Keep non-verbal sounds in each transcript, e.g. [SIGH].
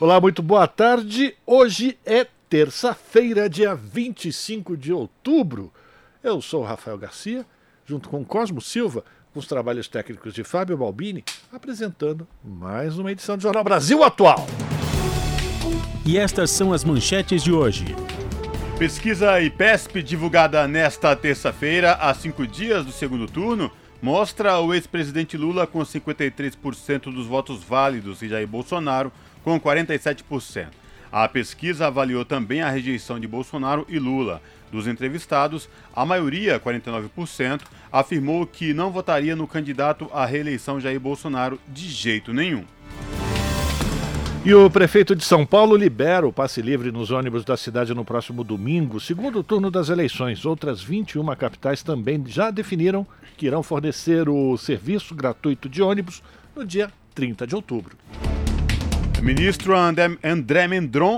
Olá, muito boa tarde. Hoje é terça-feira, dia 25 de outubro. Eu sou Rafael Garcia, junto com Cosmo Silva, com os trabalhos técnicos de Fábio Balbini, apresentando mais uma edição do Jornal Brasil Atual. E estas são as manchetes de hoje. Pesquisa IPESP divulgada nesta terça-feira, a cinco dias do segundo turno, mostra o ex-presidente Lula com 53% dos votos válidos e Jair Bolsonaro com 47%. A pesquisa avaliou também a rejeição de Bolsonaro e Lula. Dos entrevistados, a maioria, 49%, afirmou que não votaria no candidato à reeleição Jair Bolsonaro de jeito nenhum. E o prefeito de São Paulo libera o passe livre nos ônibus da cidade no próximo domingo, segundo turno das eleições. Outras 21 capitais também já definiram que irão fornecer o serviço gratuito de ônibus no dia 30 de outubro. Ministro André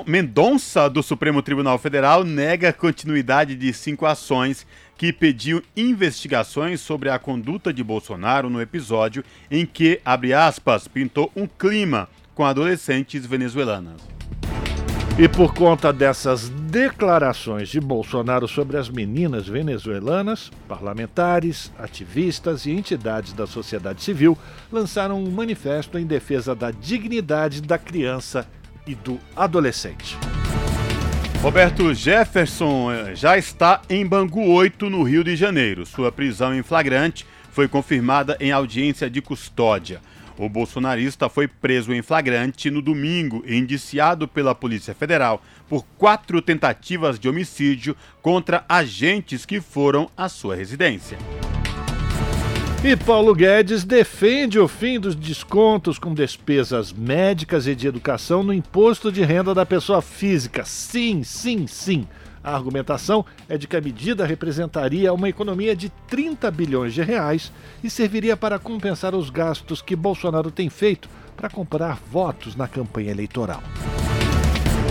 Mendonça, do Supremo Tribunal Federal, nega a continuidade de cinco ações que pediam investigações sobre a conduta de Bolsonaro no episódio em que, abre aspas, pintou um clima com adolescentes venezuelanas. E por conta dessas declarações de Bolsonaro sobre as meninas venezuelanas, parlamentares, ativistas e entidades da sociedade civil lançaram um manifesto em defesa da dignidade da criança e do adolescente. Roberto Jefferson eh, já está em Bangu 8, no Rio de Janeiro. Sua prisão em flagrante foi confirmada em audiência de custódia. O bolsonarista foi preso em flagrante no domingo e indiciado pela Polícia Federal por quatro tentativas de homicídio contra agentes que foram à sua residência. E Paulo Guedes defende o fim dos descontos com despesas médicas e de educação no imposto de renda da pessoa física. Sim, sim, sim. A argumentação é de que a medida representaria uma economia de 30 bilhões de reais e serviria para compensar os gastos que Bolsonaro tem feito para comprar votos na campanha eleitoral.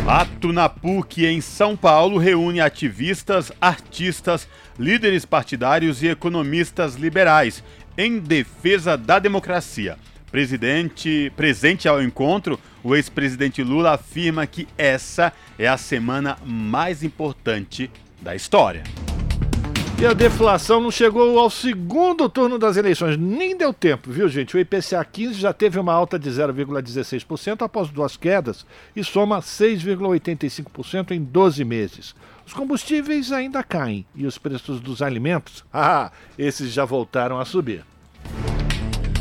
Ato na PUC em São Paulo reúne ativistas, artistas, líderes partidários e economistas liberais em defesa da democracia. Presidente, presente ao encontro, o ex-presidente Lula afirma que essa é a semana mais importante da história. E a deflação não chegou ao segundo turno das eleições, nem deu tempo, viu gente? O IPCA 15 já teve uma alta de 0,16% após duas quedas e soma 6,85% em 12 meses. Os combustíveis ainda caem e os preços dos alimentos, [LAUGHS] ah, esses já voltaram a subir.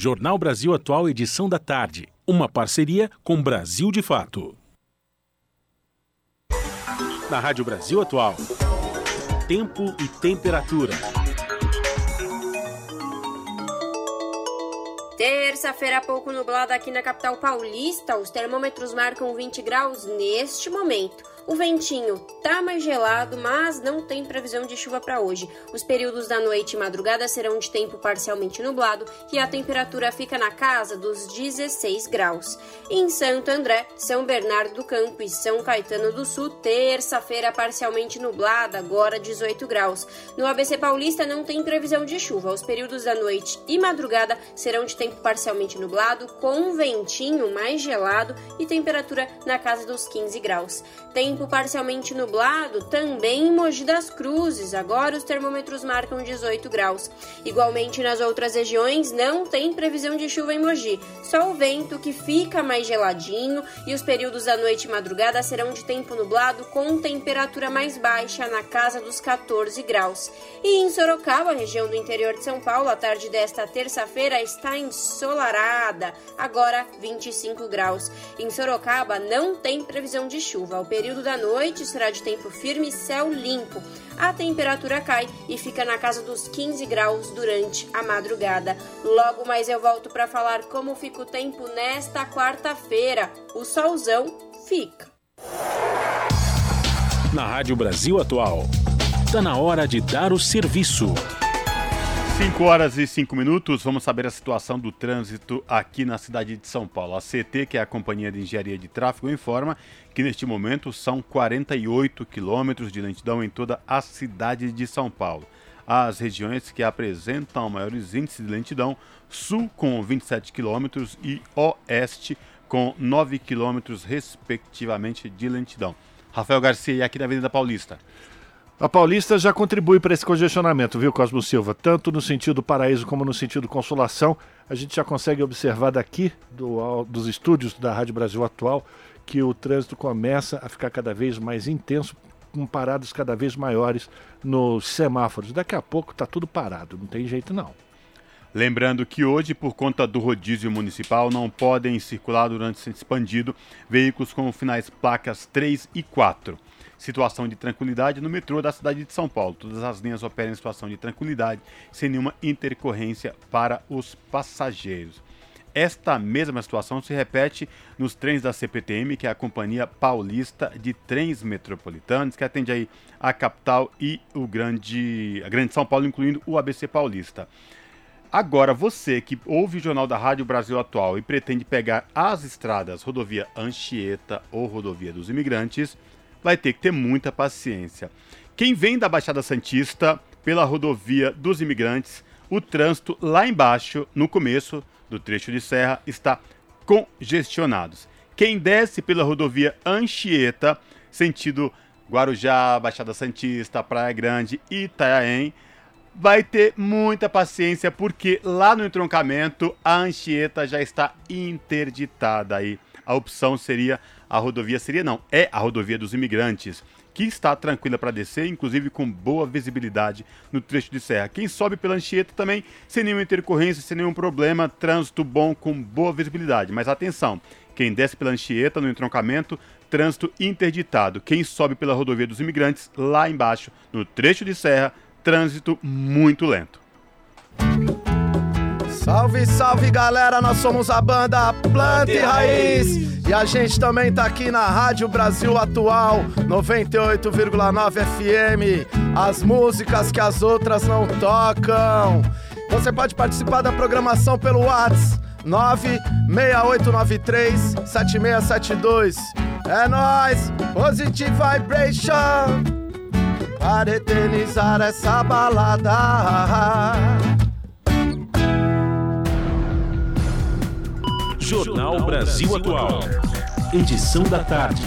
Jornal Brasil Atual, edição da tarde. Uma parceria com Brasil de Fato. Na Rádio Brasil Atual. Tempo e temperatura. Terça-feira pouco nublada aqui na capital paulista. Os termômetros marcam 20 graus neste momento. O ventinho tá mais gelado, mas não tem previsão de chuva para hoje. Os períodos da noite e madrugada serão de tempo parcialmente nublado e a temperatura fica na casa dos 16 graus. Em Santo André, São Bernardo do Campo e São Caetano do Sul, terça-feira parcialmente nublada, agora 18 graus. No ABC Paulista não tem previsão de chuva. Os períodos da noite e madrugada serão de tempo parcialmente nublado, com um ventinho mais gelado e temperatura na casa dos 15 graus. Tem tempo parcialmente nublado também em Mogi das Cruzes. Agora os termômetros marcam 18 graus. Igualmente nas outras regiões não tem previsão de chuva em Mogi. Só o vento que fica mais geladinho e os períodos da noite e madrugada serão de tempo nublado com temperatura mais baixa na casa dos 14 graus. E em Sorocaba, região do interior de São Paulo, a tarde desta terça-feira está ensolarada, agora 25 graus. Em Sorocaba não tem previsão de chuva. O período da noite será de tempo firme e céu limpo. A temperatura cai e fica na casa dos 15 graus durante a madrugada. Logo mais eu volto para falar como fica o tempo nesta quarta-feira. O solzão fica. Na Rádio Brasil Atual, está na hora de dar o serviço. 5 horas e 5 minutos, vamos saber a situação do trânsito aqui na cidade de São Paulo. A CT, que é a Companhia de Engenharia de Tráfego, informa que neste momento são 48 quilômetros de lentidão em toda a cidade de São Paulo. As regiões que apresentam maiores índices de lentidão, sul com 27 quilômetros e oeste com 9 quilômetros, respectivamente, de lentidão. Rafael Garcia, aqui na Avenida Paulista. A Paulista já contribui para esse congestionamento, viu, Cosmo Silva? Tanto no sentido paraíso como no sentido consolação. A gente já consegue observar daqui, do, dos estúdios da Rádio Brasil Atual, que o trânsito começa a ficar cada vez mais intenso, com paradas cada vez maiores nos semáforos. Daqui a pouco está tudo parado, não tem jeito não. Lembrando que hoje, por conta do rodízio municipal, não podem circular durante esse expandido veículos com finais placas 3 e 4 situação de tranquilidade no metrô da cidade de São Paulo. Todas as linhas operam em situação de tranquilidade, sem nenhuma intercorrência para os passageiros. Esta mesma situação se repete nos trens da CPTM, que é a Companhia Paulista de Trens Metropolitanos, que atende aí a capital e o grande, a grande São Paulo, incluindo o ABC Paulista. Agora, você que ouve o Jornal da Rádio Brasil Atual e pretende pegar as estradas rodovia Anchieta ou rodovia dos Imigrantes, vai ter que ter muita paciência. Quem vem da Baixada Santista pela rodovia dos imigrantes, o trânsito lá embaixo, no começo do trecho de serra, está congestionado. Quem desce pela rodovia Anchieta, sentido Guarujá, Baixada Santista, Praia Grande e Itanhaém, vai ter muita paciência porque lá no entroncamento a Anchieta já está interditada aí. A opção seria a rodovia seria não, é a rodovia dos imigrantes, que está tranquila para descer, inclusive com boa visibilidade no trecho de serra. Quem sobe pela Anchieta também, sem nenhuma intercorrência, sem nenhum problema, trânsito bom com boa visibilidade. Mas atenção, quem desce pela Anchieta no entroncamento, trânsito interditado. Quem sobe pela rodovia dos imigrantes, lá embaixo, no trecho de serra, trânsito muito lento. Salve, salve galera, nós somos a banda Planta e Raiz. E a gente também tá aqui na Rádio Brasil Atual, 98,9 FM. As músicas que as outras não tocam. Você pode participar da programação pelo WhatsApp 96893 7672. É nóis! Positive Vibration! Para eternizar essa balada. Jornal Brasil Atual. Edição da tarde.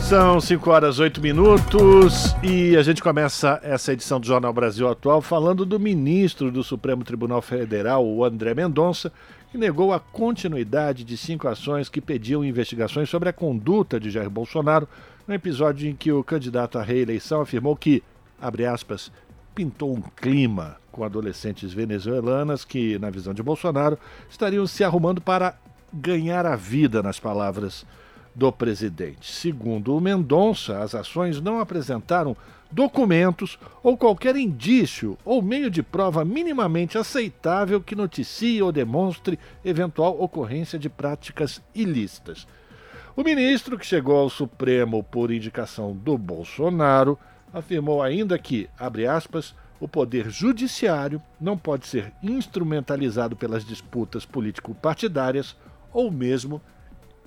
São 5 horas 8 minutos e a gente começa essa edição do Jornal Brasil Atual falando do ministro do Supremo Tribunal Federal, o André Mendonça, que negou a continuidade de cinco ações que pediam investigações sobre a conduta de Jair Bolsonaro no episódio em que o candidato à reeleição afirmou que, abre aspas, pintou um clima com adolescentes venezuelanas que, na visão de Bolsonaro, estariam se arrumando para ganhar a vida, nas palavras do presidente. Segundo o Mendonça, as ações não apresentaram documentos ou qualquer indício ou meio de prova minimamente aceitável que noticie ou demonstre eventual ocorrência de práticas ilícitas. O ministro, que chegou ao Supremo por indicação do Bolsonaro, afirmou ainda que, abre aspas, o poder judiciário não pode ser instrumentalizado pelas disputas político-partidárias ou mesmo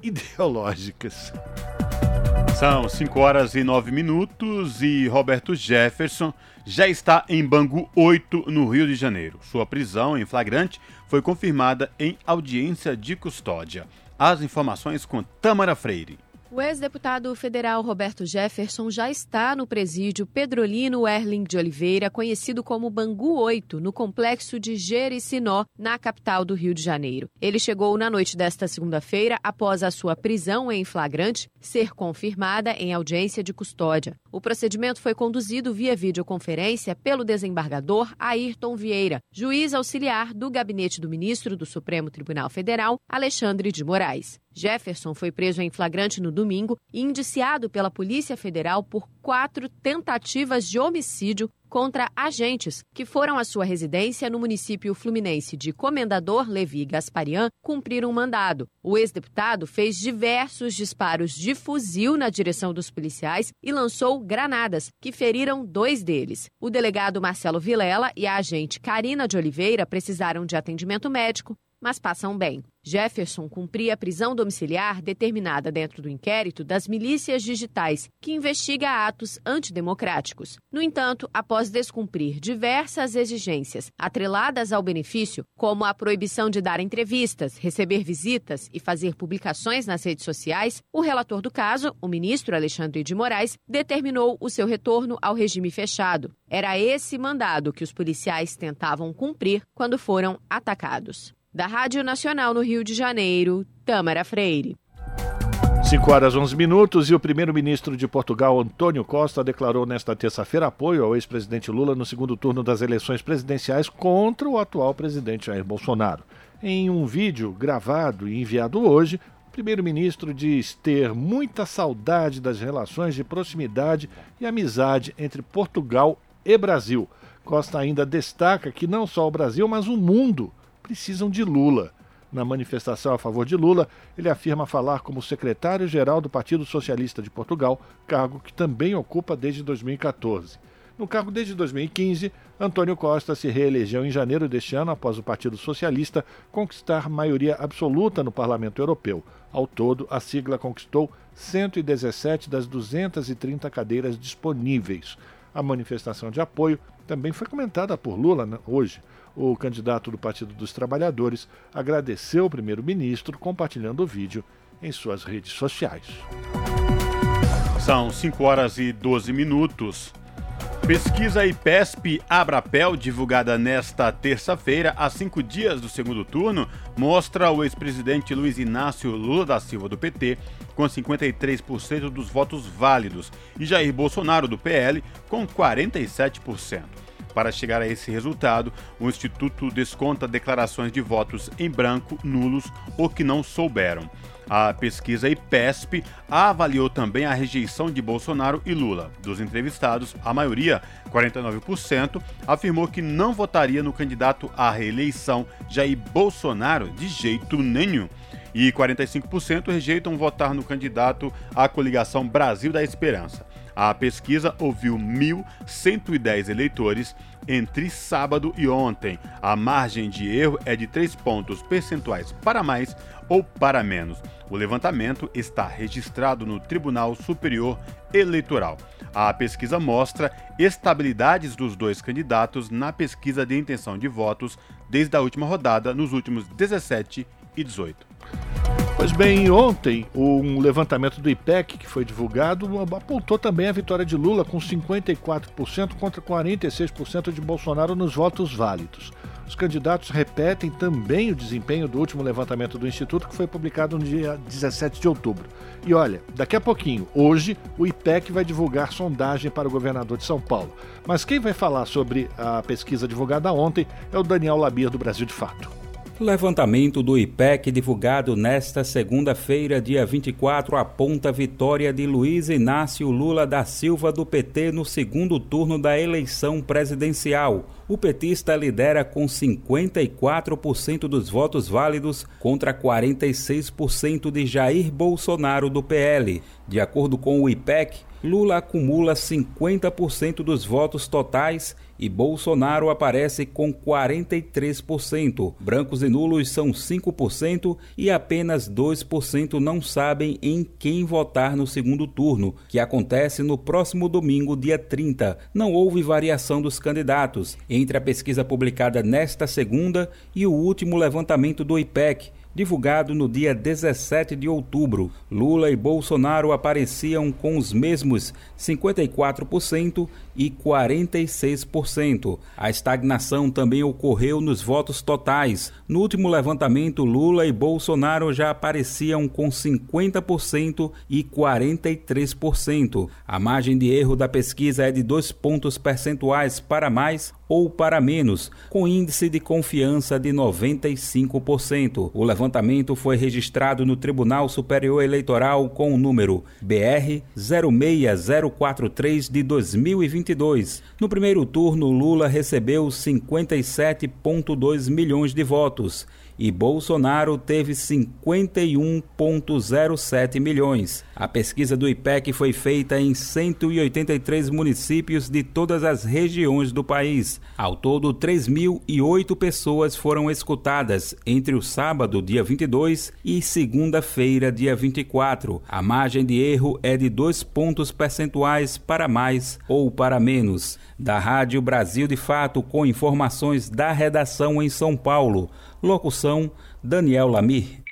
ideológicas. São 5 horas e 9 minutos e Roberto Jefferson já está em Bangu 8, no Rio de Janeiro. Sua prisão em flagrante foi confirmada em audiência de custódia. As informações com Tamara Freire. O ex-deputado federal Roberto Jefferson já está no presídio Pedrolino Erling de Oliveira, conhecido como Bangu 8, no complexo de Jericinó, na capital do Rio de Janeiro. Ele chegou na noite desta segunda-feira após a sua prisão em flagrante ser confirmada em audiência de custódia. O procedimento foi conduzido via videoconferência pelo desembargador Ayrton Vieira, juiz auxiliar do gabinete do ministro do Supremo Tribunal Federal, Alexandre de Moraes. Jefferson foi preso em flagrante no domingo e indiciado pela Polícia Federal por quatro tentativas de homicídio contra agentes que foram à sua residência no município fluminense de Comendador Levi Gasparian cumprir um mandado. O ex-deputado fez diversos disparos de fuzil na direção dos policiais e lançou granadas, que feriram dois deles. O delegado Marcelo Vilela e a agente Karina de Oliveira precisaram de atendimento médico, mas passam bem. Jefferson cumpria a prisão domiciliar determinada dentro do inquérito das milícias digitais, que investiga atos antidemocráticos. No entanto, após descumprir diversas exigências atreladas ao benefício, como a proibição de dar entrevistas, receber visitas e fazer publicações nas redes sociais, o relator do caso, o ministro Alexandre de Moraes, determinou o seu retorno ao regime fechado. Era esse mandado que os policiais tentavam cumprir quando foram atacados. Da Rádio Nacional no Rio de Janeiro, Tâmara Freire. 5 horas 11 minutos e o primeiro-ministro de Portugal, Antônio Costa, declarou nesta terça-feira apoio ao ex-presidente Lula no segundo turno das eleições presidenciais contra o atual presidente Jair Bolsonaro. Em um vídeo gravado e enviado hoje, o primeiro-ministro diz ter muita saudade das relações de proximidade e amizade entre Portugal e Brasil. Costa ainda destaca que não só o Brasil, mas o mundo precisam de Lula. Na manifestação a favor de Lula, ele afirma falar como secretário-geral do Partido Socialista de Portugal, cargo que também ocupa desde 2014. No cargo desde 2015, Antônio Costa se reelegeu em janeiro deste ano após o Partido Socialista conquistar maioria absoluta no Parlamento Europeu. Ao todo, a sigla conquistou 117 das 230 cadeiras disponíveis. A manifestação de apoio também foi comentada por Lula né, hoje. O candidato do Partido dos Trabalhadores agradeceu o primeiro-ministro compartilhando o vídeo em suas redes sociais. São 5 horas e 12 minutos. Pesquisa IPESP Abrapel, divulgada nesta terça-feira, a cinco dias do segundo turno, mostra o ex-presidente Luiz Inácio Lula da Silva do PT com 53% dos votos válidos e Jair Bolsonaro do PL com 47%. Para chegar a esse resultado, o Instituto desconta declarações de votos em branco, nulos ou que não souberam. A pesquisa IPESP avaliou também a rejeição de Bolsonaro e Lula. Dos entrevistados, a maioria, 49%, afirmou que não votaria no candidato à reeleição Jair Bolsonaro de jeito nenhum. E 45% rejeitam votar no candidato à coligação Brasil da Esperança. A pesquisa ouviu 1.110 eleitores entre sábado e ontem. A margem de erro é de 3 pontos percentuais para mais ou para menos. O levantamento está registrado no Tribunal Superior Eleitoral. A pesquisa mostra estabilidades dos dois candidatos na pesquisa de intenção de votos desde a última rodada, nos últimos 17 e 18. Pois bem, ontem um levantamento do IPEC que foi divulgado apontou também a vitória de Lula com 54% contra 46% de Bolsonaro nos votos válidos. Os candidatos repetem também o desempenho do último levantamento do Instituto que foi publicado no dia 17 de outubro. E olha, daqui a pouquinho, hoje, o IPEC vai divulgar sondagem para o governador de São Paulo. Mas quem vai falar sobre a pesquisa divulgada ontem é o Daniel Labir do Brasil de Fato. Levantamento do IPEC divulgado nesta segunda-feira, dia 24, aponta a vitória de Luiz Inácio Lula da Silva do PT no segundo turno da eleição presidencial. O petista lidera com 54% dos votos válidos contra 46% de Jair Bolsonaro do PL. De acordo com o IPEC, Lula acumula 50% dos votos totais e Bolsonaro aparece com 43%. Brancos e nulos são 5% e apenas 2% não sabem em quem votar no segundo turno, que acontece no próximo domingo, dia 30. Não houve variação dos candidatos entre a pesquisa publicada nesta segunda e o último levantamento do IPEC divulgado no dia 17 de outubro. Lula e Bolsonaro apareciam com os mesmos 54% e 46%. A estagnação também ocorreu nos votos totais. No último levantamento, Lula e Bolsonaro já apareciam com 50% e 43%. A margem de erro da pesquisa é de dois pontos percentuais para mais ou para menos, com índice de confiança de 95%. O levantamento foi registrado no Tribunal Superior Eleitoral com o número BR 06043 de 2022. No primeiro turno, Lula recebeu 57,2 milhões de votos e Bolsonaro teve 51,07 milhões. A pesquisa do IPEC foi feita em 183 municípios de todas as regiões do país. Ao todo, 3.008 pessoas foram escutadas entre o sábado, dia 22, e segunda-feira, dia 24. A margem de erro é de dois pontos percentuais para mais ou para menos. Da Rádio Brasil de Fato, com informações da redação em São Paulo. Locução: Daniel Lamir.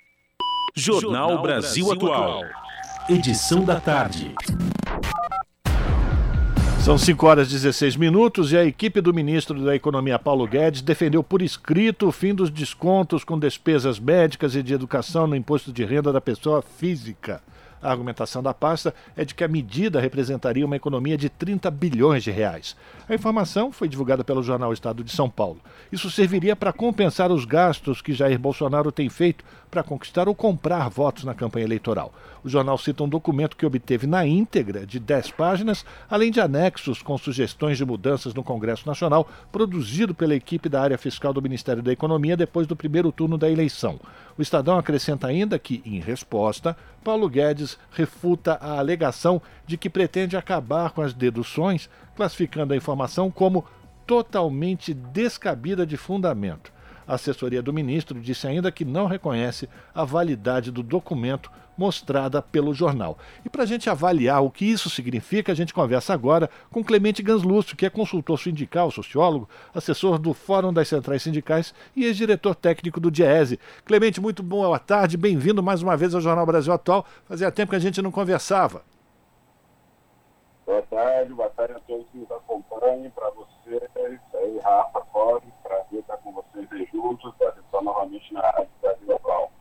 Jornal Brasil Atual. Edição da tarde. São 5 horas e 16 minutos e a equipe do ministro da Economia, Paulo Guedes, defendeu por escrito o fim dos descontos com despesas médicas e de educação no imposto de renda da pessoa física. A argumentação da pasta é de que a medida representaria uma economia de 30 bilhões de reais. A informação foi divulgada pelo jornal Estado de São Paulo. Isso serviria para compensar os gastos que Jair Bolsonaro tem feito para conquistar ou comprar votos na campanha eleitoral. O jornal cita um documento que obteve na íntegra, de 10 páginas, além de anexos com sugestões de mudanças no Congresso Nacional, produzido pela equipe da área fiscal do Ministério da Economia depois do primeiro turno da eleição. O Estadão acrescenta ainda que, em resposta, Paulo Guedes refuta a alegação de que pretende acabar com as deduções, classificando a informação como totalmente descabida de fundamento. A assessoria do ministro disse ainda que não reconhece a validade do documento mostrada pelo jornal. E para a gente avaliar o que isso significa, a gente conversa agora com Clemente Ganslúcio, que é consultor sindical, sociólogo, assessor do Fórum das Centrais Sindicais e ex-diretor técnico do DIESE. Clemente, muito boa tarde, bem-vindo mais uma vez ao Jornal Brasil Atual. Fazia tempo que a gente não conversava. Boa tarde, boa tarde a todos que nos acompanham, para vocês, aí, Rafa, Cosme, prazer estar com vocês aí juntos, para estar novamente na Rádio Brasil Atual.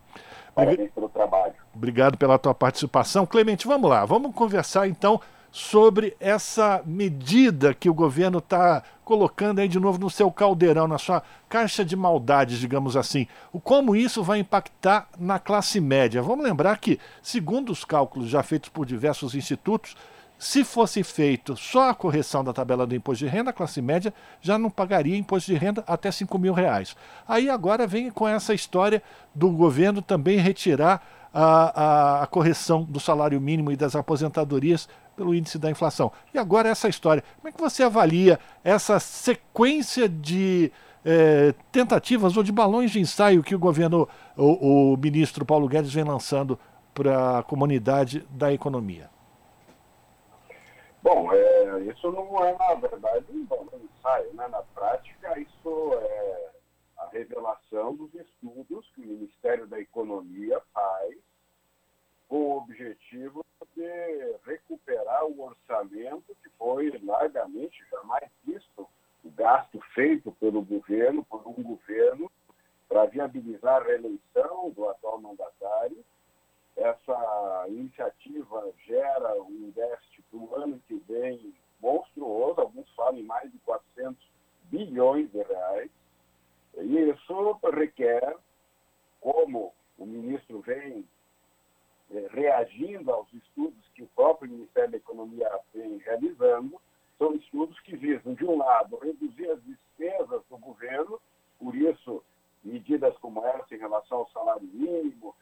Parabéns pelo trabalho. Obrigado pela tua participação. Clemente, vamos lá, vamos conversar então sobre essa medida que o governo está colocando aí de novo no seu caldeirão, na sua caixa de maldades, digamos assim. O como isso vai impactar na classe média. Vamos lembrar que, segundo os cálculos já feitos por diversos institutos, se fosse feito só a correção da tabela do imposto de renda, a classe média já não pagaria imposto de renda até 5 mil reais. Aí agora vem com essa história do governo também retirar a, a, a, correção do salário mínimo e das aposentadorias pelo índice da inflação. E agora essa história. Como é que você avalia essa sequência de é, tentativas ou de balões de ensaio que o governo, o, o ministro Paulo Guedes vem lançando para a comunidade da economia? Bom, é, isso não é, na verdade, um bom ensaio. Né? Na prática, isso é a revelação dos estudos que o Ministério da Economia faz com o objetivo de recuperar o orçamento que foi largamente jamais visto, o gasto feito pelo governo, por um governo, para viabilizar a reeleição do atual mandatário essa iniciativa gera um déficit para o ano que vem monstruoso, alguns falam em mais de 400 bilhões de reais, e isso requer, como o ministro vem é, reagindo aos estudos que o próprio Ministério da Economia vem realizando, são estudos que visam, de um lado, reduzir as despesas do governo, por isso, medidas como essa em relação ao salário mínimo,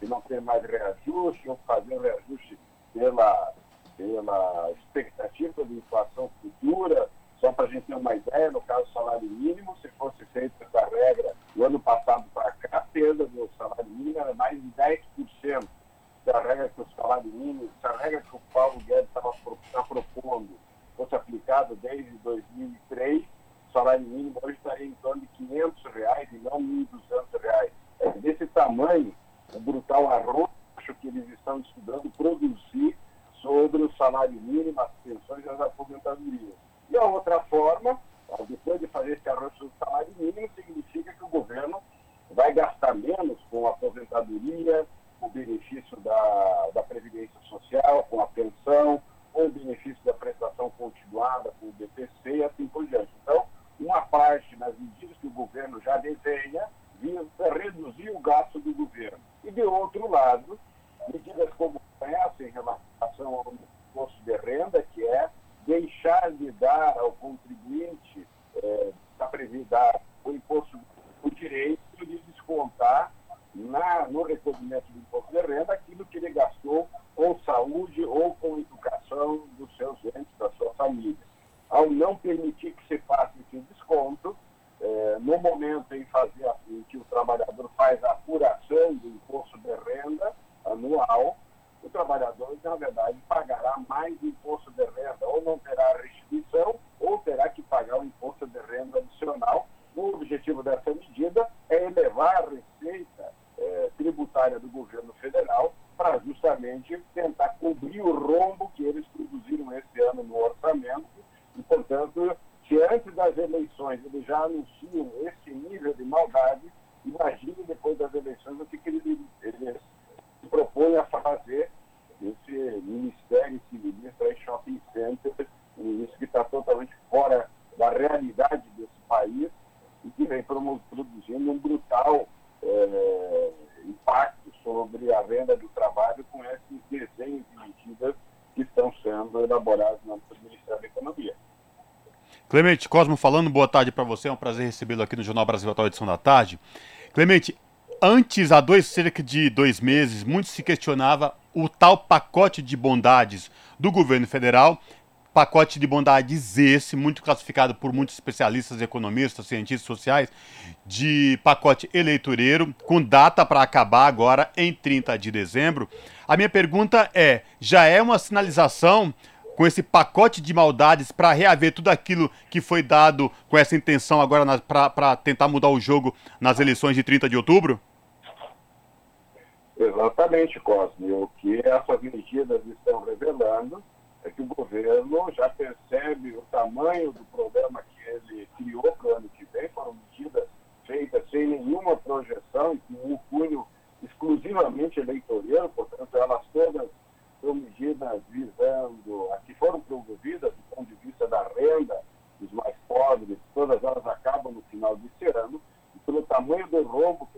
de não ter mais reajuste, ou fazer um reajuste pela, pela expectativa de inflação futura, só para a gente ter uma ideia, no caso salário mínimo, se fosse feita essa regra do ano passado para cá, a perda do salário mínimo era mais de 10% da regra que o salário mínimo, da regra que o Paulo Guedes estava tá propondo fosse aplicada desde 2003, o salário mínimo hoje estaria em torno de 500 reais e não 1.200 reais. É desse tamanho, o brutal arroz Clemente Cosmo falando, boa tarde para você, é um prazer recebê-lo aqui no Jornal Brasil Atual Edição da Tarde. Clemente, antes, há dois, cerca de dois meses, muito se questionava o tal pacote de bondades do governo federal, pacote de bondades esse, muito classificado por muitos especialistas, economistas, cientistas sociais, de pacote eleitoreiro, com data para acabar agora em 30 de dezembro. A minha pergunta é: já é uma sinalização com esse pacote de maldades para reaver tudo aquilo que foi dado com essa intenção agora para tentar mudar o jogo nas eleições de 30 de outubro? Exatamente, Cosme. O que essas medidas estão revelando é que o governo já percebe o tamanho do problema que ele criou para o ano que vem. Foram medidas feitas sem nenhuma projeção, com um cunho exclusivamente eleitoreiro, portanto, elas todas são medidas visando a roubo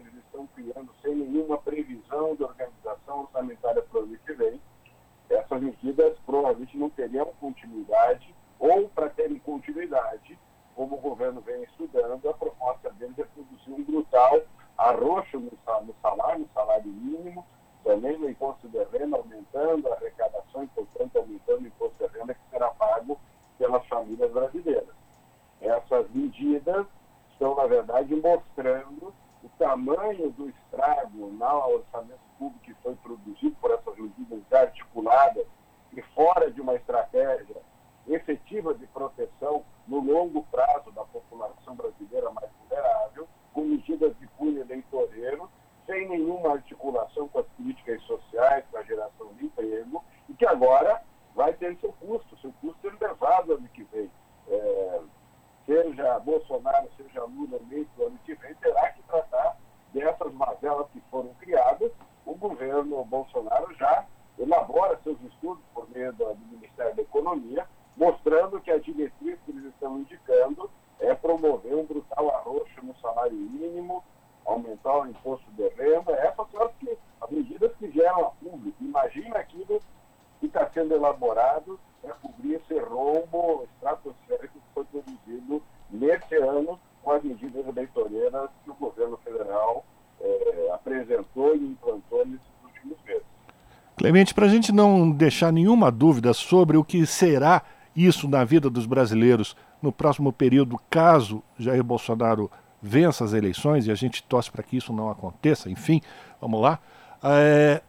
Para a gente não deixar nenhuma dúvida sobre o que será isso na vida dos brasileiros no próximo período, caso Jair Bolsonaro vença as eleições, e a gente torce para que isso não aconteça, enfim, vamos lá. É,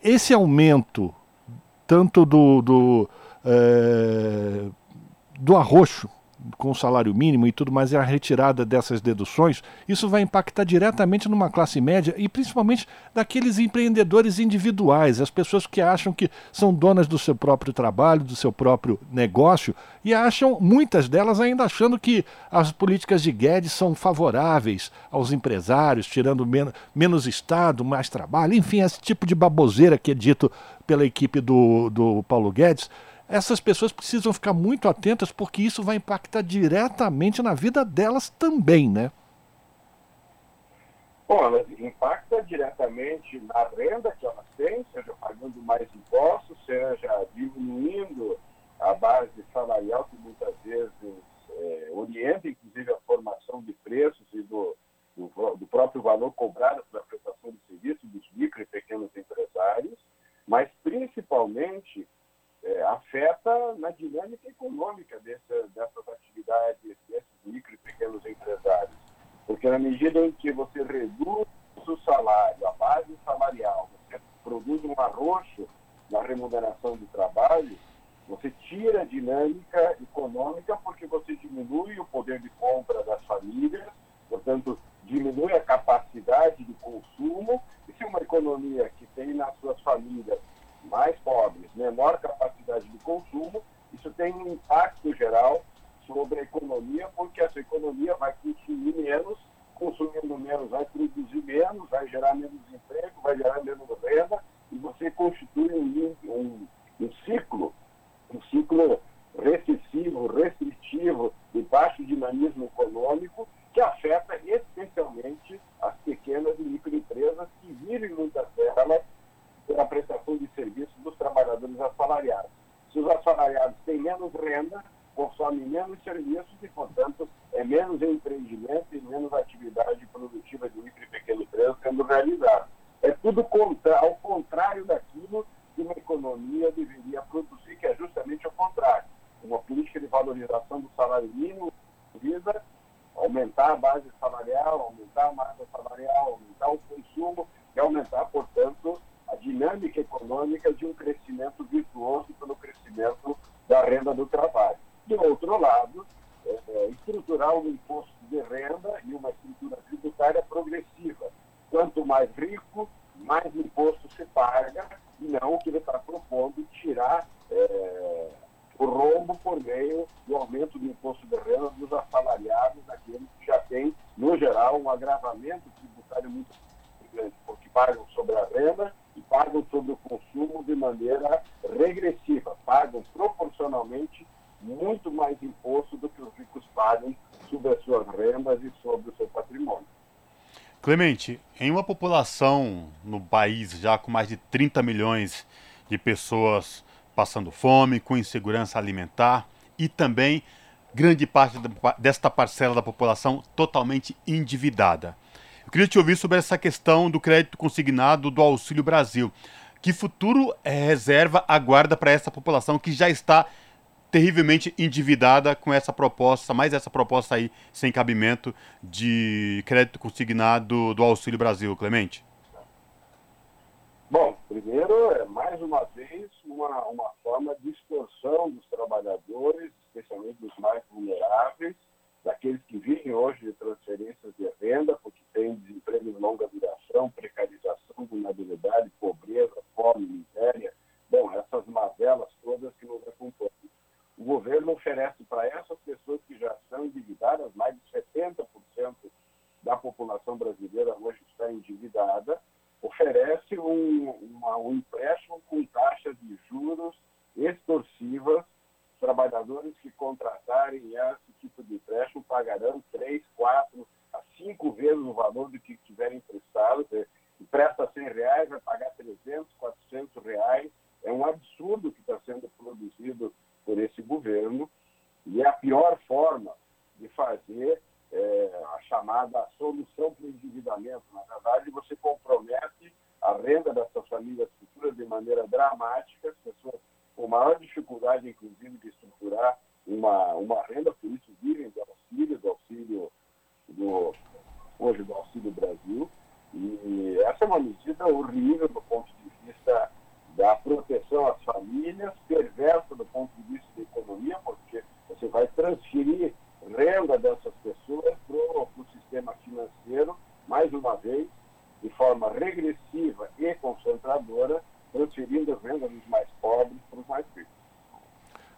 esse aumento, tanto do, do, é, do arroxo com o salário mínimo e tudo mais, e a retirada dessas deduções, isso vai impactar diretamente numa classe média e principalmente daqueles empreendedores individuais, as pessoas que acham que são donas do seu próprio trabalho, do seu próprio negócio e acham, muitas delas ainda achando que as políticas de Guedes são favoráveis aos empresários, tirando men menos Estado, mais trabalho, enfim, esse tipo de baboseira que é dito pela equipe do, do Paulo Guedes essas pessoas precisam ficar muito atentas porque isso vai impactar diretamente na vida delas também, né? Bom, ela impacta diretamente na renda que elas têm, seja pagando mais impostos, seja diminuindo a base salarial, que muitas vezes é, orienta, Clemente, em uma população no país já com mais de 30 milhões de pessoas passando fome, com insegurança alimentar e também grande parte desta parcela da população totalmente endividada. Eu queria te ouvir sobre essa questão do crédito consignado do Auxílio Brasil. Que futuro é, reserva aguarda para essa população que já está terrivelmente endividada com essa proposta, mais essa proposta aí sem cabimento de crédito consignado do Auxílio Brasil, Clemente? Bom, primeiro, é mais uma vez uma, uma forma de extorsão dos trabalhadores, especialmente dos mais vulneráveis, daqueles que vivem hoje de transferências de renda, porque têm desemprego de longa duração, precarização, vulnerabilidade, pobreza, fome, miséria. Bom, essas mazelas todas que nos acompanham. O governo oferece para essas pessoas que já são endividadas, mais de 70% da população brasileira hoje está endividada, oferece um, uma, um empréstimo com taxas de juros extorsivas trabalhadores que contratarem esse tipo de empréstimo pagarão três, quatro a cinco vezes o valor do que tiverem emprestado. Empresta 100 reais, vai pagar 300, 400 reais. É um absurdo que está sendo produzido por esse governo e é a pior forma de fazer é, a chamada solução para o endividamento. Na verdade, você compromete a renda dessas famílias futuras de maneira dramática, as pessoas com maior dificuldade, inclusive, de estruturar uma, uma renda, por isso vivem do auxílio, do auxílio do, hoje do Auxílio Brasil. E essa é uma medida horrível do ponto de vista da proteção às famílias, perversa do ponto de vista da economia, porque você vai transferir renda dessas pessoas para o sistema financeiro, mais uma vez, de forma regressiva e concentradora, transferindo renda dos mais pobres para os mais ricos.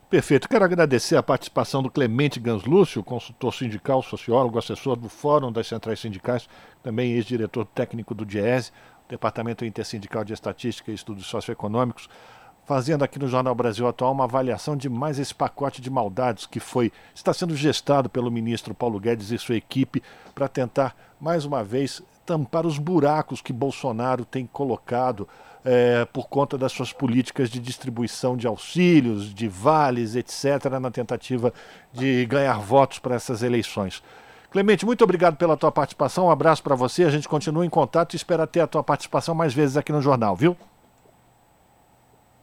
Perfeito. Quero agradecer a participação do Clemente Ganslúcio, consultor sindical, sociólogo, assessor do Fórum das Centrais Sindicais, também ex-diretor técnico do DIESE, Departamento Intersindical de Estatística e Estudos Socioeconômicos, fazendo aqui no Jornal Brasil Atual uma avaliação de mais esse pacote de maldades que foi está sendo gestado pelo ministro Paulo Guedes e sua equipe para tentar mais uma vez tampar os buracos que Bolsonaro tem colocado é, por conta das suas políticas de distribuição de auxílios, de vales, etc., na tentativa de ganhar votos para essas eleições. Clemente, muito obrigado pela tua participação. Um abraço para você. A gente continua em contato e espera ter a tua participação mais vezes aqui no jornal, viu?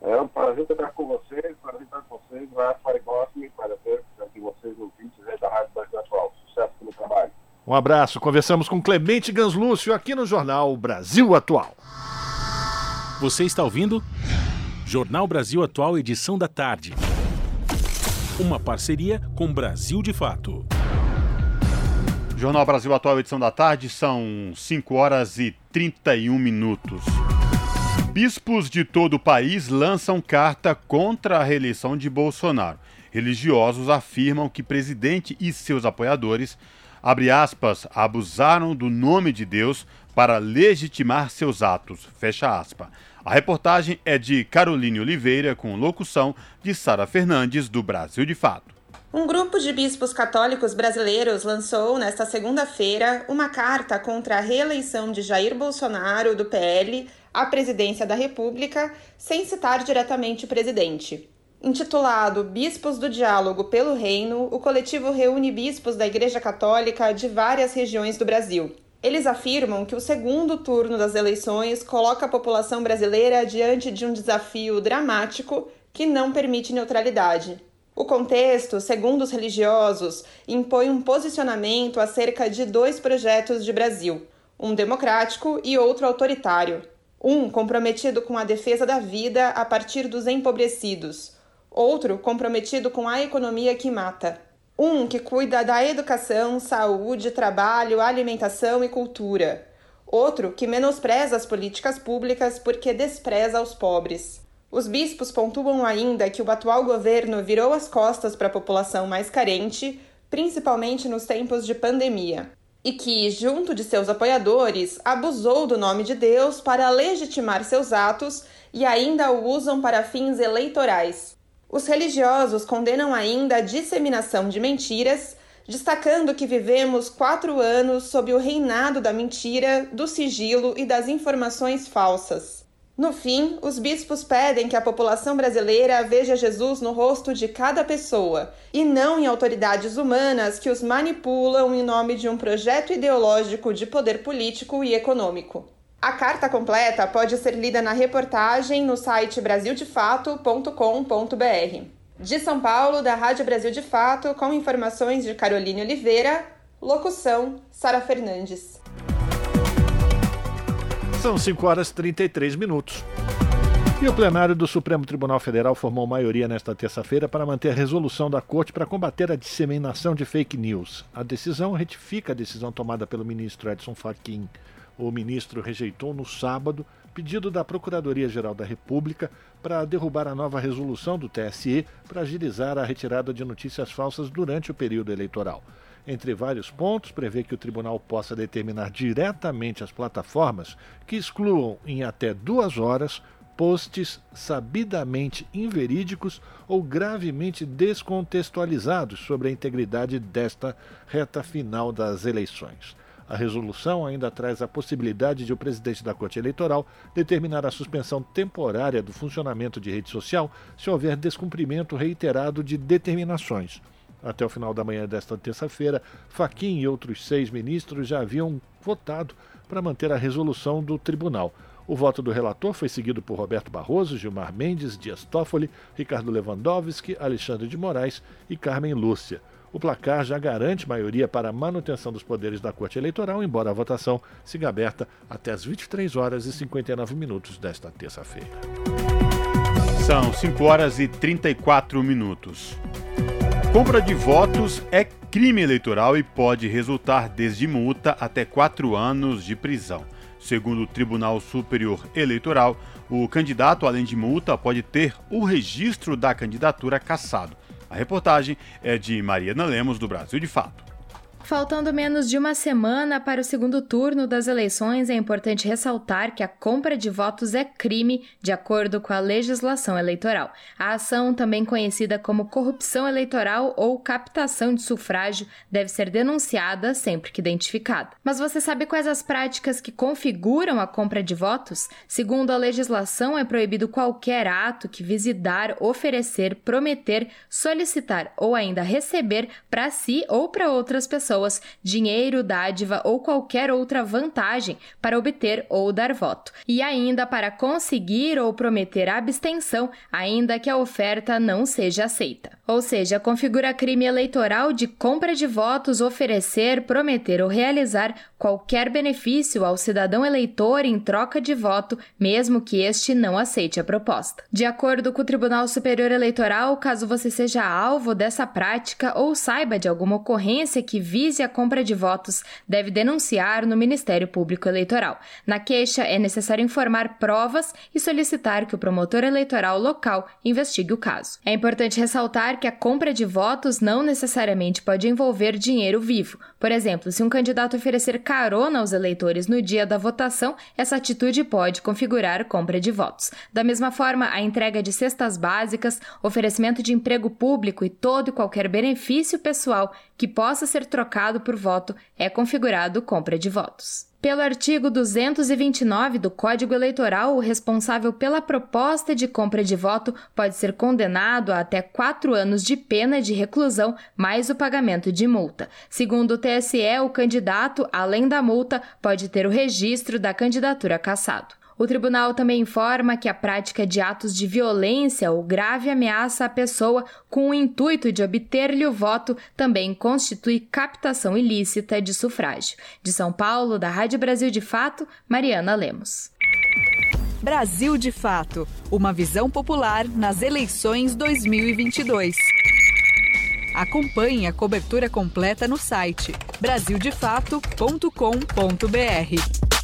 É um prazer estar com vocês, prazer estar com vocês, Rafa e Gossman, para ter aqui vocês ouvintes da Rádio Brasil Atual. Sucesso no trabalho. Um abraço. Conversamos com Clemente Ganslúcio aqui no Jornal Brasil Atual. Você está ouvindo? Jornal Brasil Atual, edição da tarde. Uma parceria com Brasil de Fato. Jornal Brasil Atual, edição da tarde, são 5 horas e 31 minutos. Bispos de todo o país lançam carta contra a reeleição de Bolsonaro. Religiosos afirmam que presidente e seus apoiadores, abre aspas, abusaram do nome de Deus para legitimar seus atos, fecha aspas. A reportagem é de Caroline Oliveira, com locução de Sara Fernandes, do Brasil de Fato. Um grupo de bispos católicos brasileiros lançou, nesta segunda-feira, uma carta contra a reeleição de Jair Bolsonaro, do PL, à presidência da República, sem citar diretamente o presidente. Intitulado Bispos do Diálogo pelo Reino, o coletivo reúne bispos da Igreja Católica de várias regiões do Brasil. Eles afirmam que o segundo turno das eleições coloca a população brasileira diante de um desafio dramático que não permite neutralidade. O contexto, segundo os religiosos, impõe um posicionamento acerca de dois projetos de Brasil: um democrático e outro autoritário. Um comprometido com a defesa da vida a partir dos empobrecidos, outro comprometido com a economia que mata. Um que cuida da educação, saúde, trabalho, alimentação e cultura. Outro que menospreza as políticas públicas porque despreza os pobres. Os bispos pontuam ainda que o atual governo virou as costas para a população mais carente, principalmente nos tempos de pandemia e que, junto de seus apoiadores, abusou do nome de Deus para legitimar seus atos e ainda o usam para fins eleitorais. Os religiosos condenam ainda a disseminação de mentiras, destacando que vivemos quatro anos sob o reinado da mentira, do sigilo e das informações falsas. No fim, os bispos pedem que a população brasileira veja Jesus no rosto de cada pessoa e não em autoridades humanas que os manipulam em nome de um projeto ideológico de poder político e econômico. A carta completa pode ser lida na reportagem no site brasildefato.com.br. De São Paulo, da Rádio Brasil de Fato, com informações de Caroline Oliveira, locução Sara Fernandes. São 5 horas e 33 minutos. E o plenário do Supremo Tribunal Federal formou maioria nesta terça-feira para manter a resolução da Corte para combater a disseminação de fake news. A decisão retifica a decisão tomada pelo ministro Edson Fachin. O ministro rejeitou no sábado pedido da Procuradoria-Geral da República para derrubar a nova resolução do TSE para agilizar a retirada de notícias falsas durante o período eleitoral entre vários pontos, prevê que o tribunal possa determinar diretamente as plataformas que excluam em até duas horas posts sabidamente inverídicos ou gravemente descontextualizados sobre a integridade desta reta final das eleições. A resolução ainda traz a possibilidade de o presidente da Corte Eleitoral determinar a suspensão temporária do funcionamento de rede social se houver descumprimento reiterado de determinações. Até o final da manhã desta terça-feira, Faquim e outros seis ministros já haviam votado para manter a resolução do tribunal. O voto do relator foi seguido por Roberto Barroso, Gilmar Mendes, Dias Toffoli, Ricardo Lewandowski, Alexandre de Moraes e Carmen Lúcia. O placar já garante maioria para a manutenção dos poderes da Corte Eleitoral, embora a votação siga aberta até as 23 horas e 59 minutos desta terça-feira. São 5 horas e 34 minutos. Compra de votos é crime eleitoral e pode resultar desde multa até quatro anos de prisão. Segundo o Tribunal Superior Eleitoral, o candidato, além de multa, pode ter o registro da candidatura cassado. A reportagem é de Mariana Lemos, do Brasil de Fato. Faltando menos de uma semana para o segundo turno das eleições, é importante ressaltar que a compra de votos é crime, de acordo com a legislação eleitoral. A ação, também conhecida como corrupção eleitoral ou captação de sufrágio, deve ser denunciada sempre que identificada. Mas você sabe quais as práticas que configuram a compra de votos? Segundo a legislação, é proibido qualquer ato que vise dar, oferecer, prometer, solicitar ou ainda receber para si ou para outras pessoas pessoas dinheiro, dádiva ou qualquer outra vantagem para obter ou dar voto, e ainda para conseguir ou prometer abstenção, ainda que a oferta não seja aceita. Ou seja, configura crime eleitoral de compra de votos, oferecer, prometer ou realizar qualquer benefício ao cidadão eleitor em troca de voto, mesmo que este não aceite a proposta. De acordo com o Tribunal Superior Eleitoral, caso você seja alvo dessa prática ou saiba de alguma ocorrência que vise a compra de votos, deve denunciar no Ministério Público Eleitoral. Na queixa, é necessário informar provas e solicitar que o promotor eleitoral local investigue o caso. É importante ressaltar que a compra de votos não necessariamente pode envolver dinheiro vivo. Por exemplo, se um candidato oferecer carona aos eleitores no dia da votação, essa atitude pode configurar compra de votos. Da mesma forma, a entrega de cestas básicas, oferecimento de emprego público e todo e qualquer benefício pessoal que possa ser trocado por voto é configurado compra de votos. Pelo artigo 229 do Código Eleitoral, o responsável pela proposta de compra de voto pode ser condenado a até quatro anos de pena de reclusão, mais o pagamento de multa. Segundo o TSE, o candidato, além da multa, pode ter o registro da candidatura cassado. O tribunal também informa que a prática de atos de violência ou grave ameaça à pessoa com o intuito de obter-lhe o voto também constitui captação ilícita de sufrágio. De São Paulo, da Rádio Brasil de Fato, Mariana Lemos. Brasil de Fato Uma visão popular nas eleições 2022. Acompanhe a cobertura completa no site brasildefato.com.br.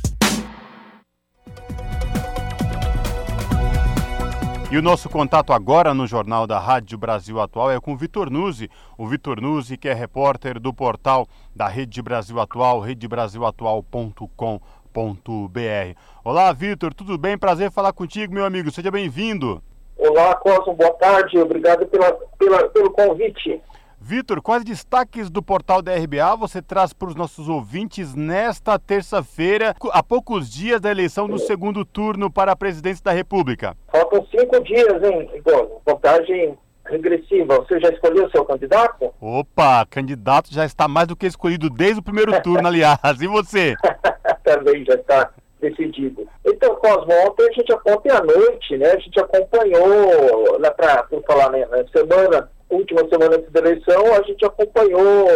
E o nosso contato agora no Jornal da Rádio Brasil Atual é com o Vitor Nuzzi. O Vitor Nuzzi, que é repórter do portal da Rede Brasil Atual, redebrasilatual.com.br. Olá, Vitor, tudo bem? Prazer falar contigo, meu amigo. Seja bem-vindo. Olá, Cosmo, boa tarde. Obrigado pela, pela, pelo convite. Vitor, quais destaques do portal da RBA você traz para os nossos ouvintes nesta terça-feira, a poucos dias da eleição do segundo turno para a presidência da República? Faltam cinco dias, hein, Igor? Contagem regressiva. Você já escolheu seu candidato? Opa, candidato já está mais do que escolhido desde o primeiro turno, [LAUGHS] aliás. E você? [LAUGHS] Também já está decidido. Então, Cosmo, ontem a gente, ontem à noite, né, a gente acompanhou, lá pra, por falar né, na semana, última semana da eleição, a gente acompanhou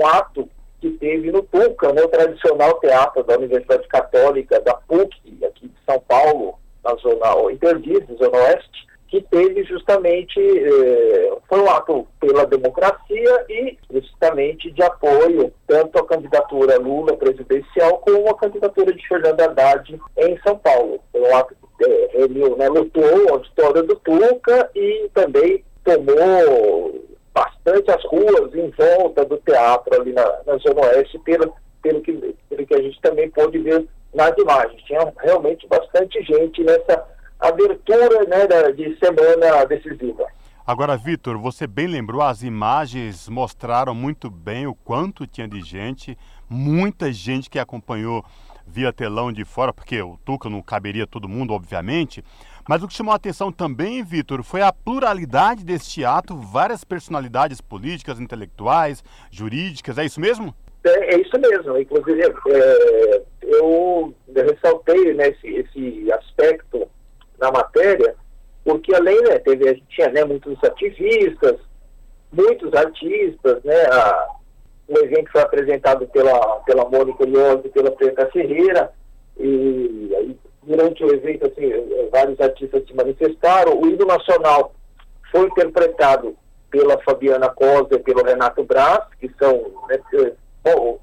um ato que teve no PUCA, né, o tradicional teatro da Universidade Católica da PUC, aqui de São Paulo, na zona Interdiz, zona oeste, que teve justamente, eh, foi um ato pela democracia e justamente de apoio tanto à candidatura Lula presidencial como à candidatura de Fernando Haddad em São Paulo. Foi um ato que eh, ele né, lutou o auditório do PUCA e também tomou bastante as ruas em volta do teatro ali na, na Zona Oeste, pelo, pelo, que, pelo que a gente também pôde ver nas imagens. Tinha realmente bastante gente nessa abertura né, de semana decisiva. Agora, Vitor, você bem lembrou, as imagens mostraram muito bem o quanto tinha de gente, muita gente que acompanhou via telão de fora, porque o Tuca não caberia todo mundo, obviamente, mas o que chamou a atenção também, Vitor, foi a pluralidade deste ato, várias personalidades políticas, intelectuais, jurídicas, é isso mesmo? É, é isso mesmo. Inclusive, é, eu ressaltei né, esse, esse, aspecto na matéria, porque além, né, teve, a gente tinha né, muitos ativistas, muitos artistas, né, a, o evento foi apresentado pela, pela Mônica Liosi e pela Preta Ferreira, e aí durante o evento, assim, vários artistas se manifestaram. O hino nacional foi interpretado pela Fabiana Cosa e pelo Renato Braz, que são, né, bom,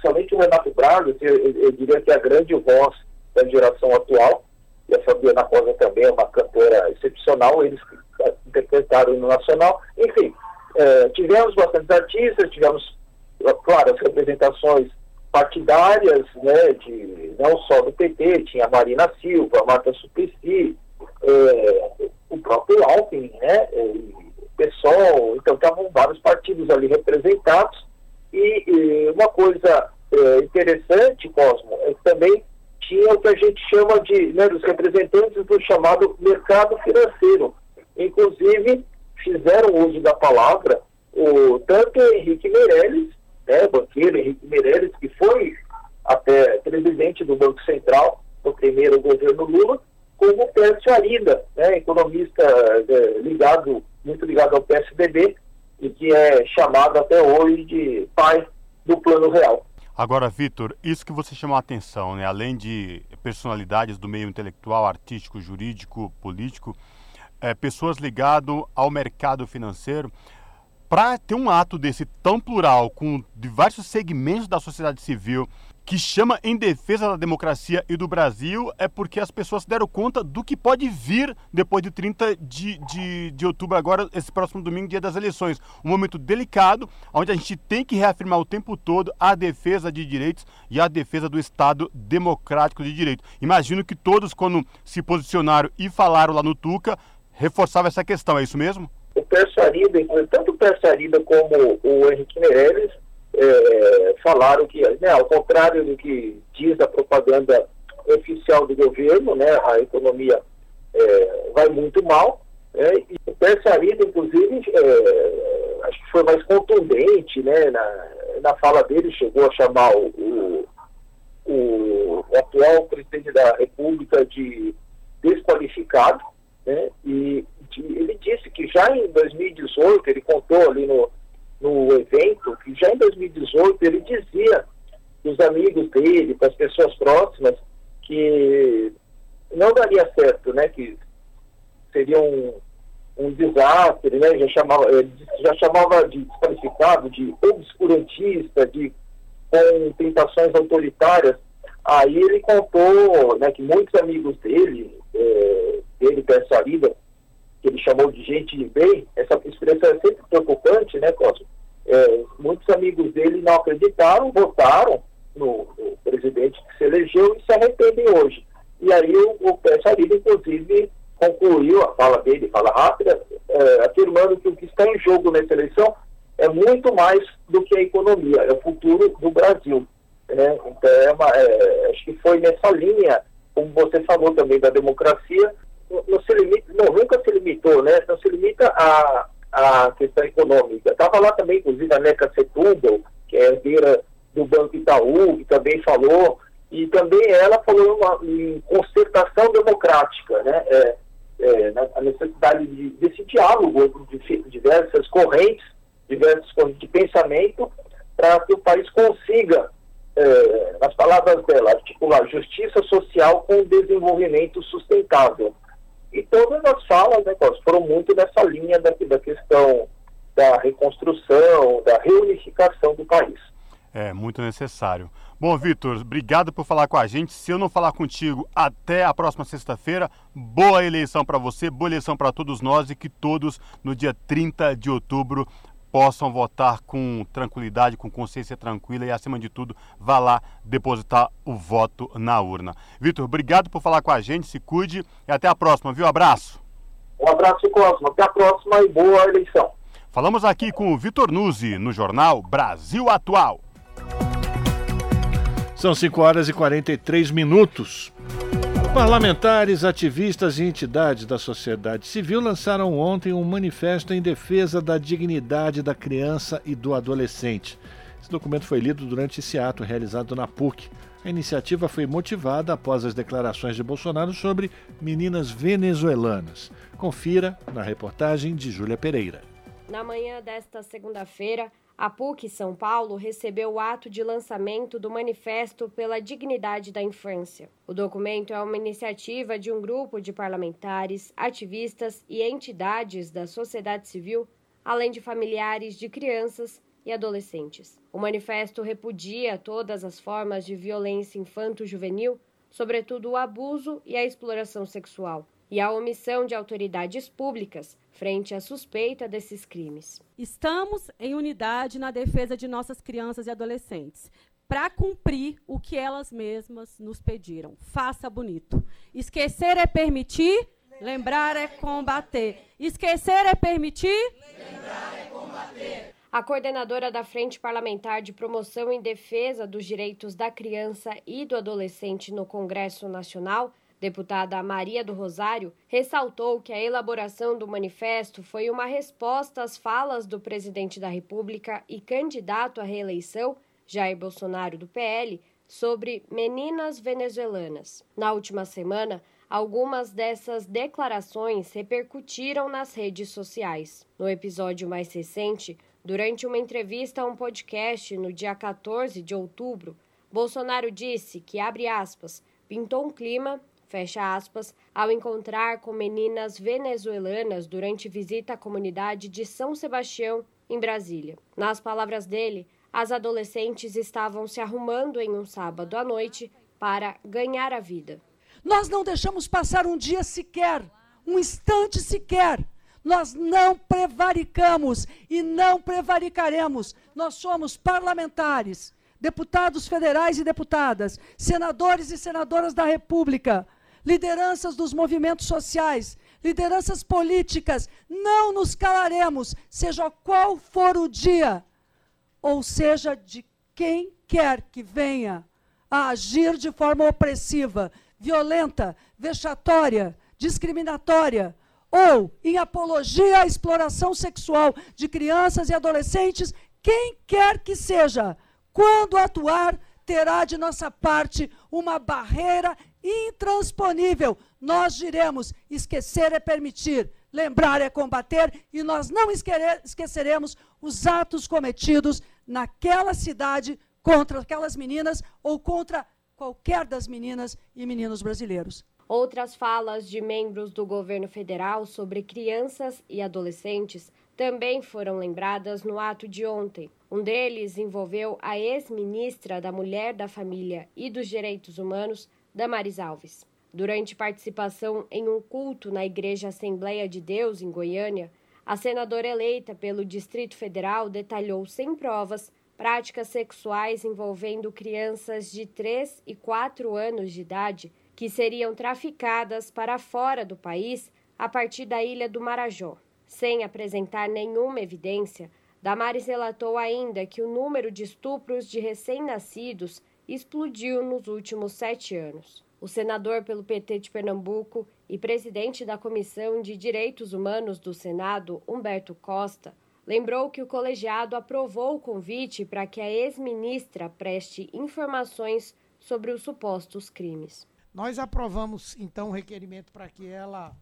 somente o Renato Braz, eu, eu, diria que é a grande voz da geração atual, e a Fabiana Cosa também é uma cantora excepcional, eles interpretaram no Nacional. Enfim, é, tivemos bastantes artistas, tivemos, claro, as representações partidárias, né, de, não só do PT, tinha Marina Silva, Marta Suplicy, é, o próprio Alckmin, né, o PSOL, então estavam vários partidos ali representados, e, e uma coisa é, interessante, Cosmo, é que também tinha o que a gente chama de, né, dos representantes do chamado mercado financeiro, inclusive fizeram uso da palavra o, tanto o Henrique Meirelles, né, banqueiro Henrique Meirelles, que foi até presidente do Banco Central no primeiro governo Lula, como o Pércio Arida, né, economista é, ligado, muito ligado ao PSDB, e que é chamado até hoje de pai do Plano Real. Agora, Vitor, isso que você chamou a atenção, né? além de personalidades do meio intelectual, artístico, jurídico, político, é, pessoas ligadas ao mercado financeiro, para ter um ato desse tão plural, com diversos segmentos da sociedade civil, que chama em defesa da democracia e do Brasil, é porque as pessoas deram conta do que pode vir depois de 30 de, de, de outubro, agora, esse próximo domingo, dia das eleições. Um momento delicado, onde a gente tem que reafirmar o tempo todo a defesa de direitos e a defesa do Estado democrático de direito. Imagino que todos, quando se posicionaram e falaram lá no Tuca, reforçavam essa questão, é isso mesmo? O Pércio Arida, tanto o Pércio Arida como o Henrique Meirelles, é, falaram que, né, ao contrário do que diz a propaganda oficial do governo, né, a economia é, vai muito mal, né, e o Persarida, inclusive, é, acho que foi mais contundente, né, na, na fala dele, chegou a chamar o, o, o atual presidente da República de desqualificado, né, e de, ele disse que já em 2018, ele contou ali no no evento que já em 2018 ele dizia os amigos dele, para as pessoas próximas, que não daria certo, né? Que seria um, um desastre, né? Já chamava, já chamava de desqualificado, de obscurantista, de com tentações autoritárias. Aí ele contou né, que muitos amigos dele, é, dele dessa vida, que ele chamou de gente de bem, essa expressão é sempre preocupante, né, Cosmo? É, muitos amigos dele não acreditaram, votaram no, no, presidente que se elegeu e se arrependem hoje. E aí o, o Pessarida, inclusive, concluiu a fala dele, fala rápida, é, afirmando que o que está em jogo nessa eleição é muito mais do que a economia, é o futuro do Brasil. Né? Então, é uma, é, acho que foi nessa linha, como você falou também, da democracia, não, se limita, não, nunca se limitou, né? Não se limita a, a questão econômica. Estava lá também, inclusive, a Neca Setúbal, que é herdeira do Banco Itaú, que também falou, e também ela falou uma, em concertação democrática, né? É, é, a necessidade de, desse diálogo de diversas correntes, diversas correntes de pensamento, para que o país consiga, é, nas palavras dela, articular justiça social com desenvolvimento sustentável. E todas as falas né, foram muito nessa linha da, da questão da reconstrução, da reunificação do país. É, muito necessário. Bom, Vitor, obrigado por falar com a gente. Se eu não falar contigo até a próxima sexta-feira, boa eleição para você, boa eleição para todos nós e que todos no dia 30 de outubro possam votar com tranquilidade, com consciência tranquila e, acima de tudo, vá lá depositar o voto na urna. Vitor, obrigado por falar com a gente, se cuide e até a próxima, viu? Abraço. Um abraço, Cosmo. Até a próxima e boa eleição. Falamos aqui com o Vitor Nuzzi, no jornal Brasil Atual. São 5 horas e 43 minutos. Parlamentares, ativistas e entidades da sociedade civil lançaram ontem um manifesto em defesa da dignidade da criança e do adolescente. Esse documento foi lido durante esse ato realizado na PUC. A iniciativa foi motivada após as declarações de Bolsonaro sobre meninas venezuelanas. Confira na reportagem de Júlia Pereira. Na manhã desta segunda-feira, a PUC São Paulo recebeu o ato de lançamento do Manifesto pela Dignidade da Infância. O documento é uma iniciativa de um grupo de parlamentares, ativistas e entidades da sociedade civil além de familiares de crianças e adolescentes. O manifesto repudia todas as formas de violência infanto-juvenil, sobretudo o abuso e a exploração sexual, e a omissão de autoridades públicas frente à suspeita desses crimes. Estamos em unidade na defesa de nossas crianças e adolescentes, para cumprir o que elas mesmas nos pediram. Faça bonito. Esquecer é permitir, lembrar é combater. Esquecer é permitir, lembrar é combater. A coordenadora da Frente Parlamentar de Promoção e Defesa dos Direitos da Criança e do Adolescente no Congresso Nacional, Deputada Maria do Rosário ressaltou que a elaboração do manifesto foi uma resposta às falas do presidente da República e candidato à reeleição, Jair Bolsonaro do PL, sobre meninas venezuelanas. Na última semana, algumas dessas declarações repercutiram nas redes sociais. No episódio mais recente, durante uma entrevista a um podcast no dia 14 de outubro, Bolsonaro disse que, abre aspas, pintou um clima fecha aspas, ao encontrar com meninas venezuelanas durante visita à comunidade de São Sebastião, em Brasília. Nas palavras dele, as adolescentes estavam se arrumando em um sábado à noite para ganhar a vida. Nós não deixamos passar um dia sequer, um instante sequer. Nós não prevaricamos e não prevaricaremos. Nós somos parlamentares, deputados federais e deputadas, senadores e senadoras da República lideranças dos movimentos sociais, lideranças políticas, não nos calaremos, seja qual for o dia, ou seja, de quem quer que venha a agir de forma opressiva, violenta, vexatória, discriminatória, ou em apologia à exploração sexual de crianças e adolescentes, quem quer que seja, quando atuar, terá de nossa parte uma barreira intransponível. Nós diremos: esquecer é permitir, lembrar é combater, e nós não esqueceremos os atos cometidos naquela cidade contra aquelas meninas ou contra qualquer das meninas e meninos brasileiros. Outras falas de membros do governo federal sobre crianças e adolescentes também foram lembradas no ato de ontem. Um deles envolveu a ex-ministra da Mulher, da Família e dos Direitos Humanos, Damares Alves. Durante participação em um culto na Igreja Assembleia de Deus, em Goiânia, a senadora eleita pelo Distrito Federal detalhou sem provas práticas sexuais envolvendo crianças de 3 e 4 anos de idade que seriam traficadas para fora do país a partir da ilha do Marajó. Sem apresentar nenhuma evidência, Damares relatou ainda que o número de estupros de recém-nascidos explodiu nos últimos sete anos. O senador pelo PT de Pernambuco e presidente da Comissão de Direitos Humanos do Senado, Humberto Costa, lembrou que o colegiado aprovou o convite para que a ex-ministra preste informações sobre os supostos crimes. Nós aprovamos então o requerimento para que ela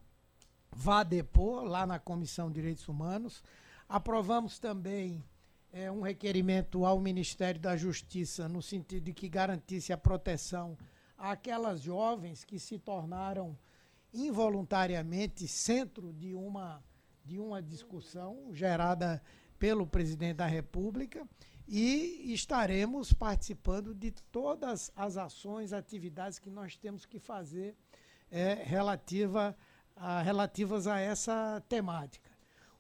vá depor lá na Comissão de Direitos Humanos. Aprovamos também é, um requerimento ao Ministério da Justiça no sentido de que garantisse a proteção àquelas jovens que se tornaram involuntariamente centro de uma, de uma discussão gerada pelo presidente da República e estaremos participando de todas as ações, atividades que nós temos que fazer é, relativa a, relativas a essa temática.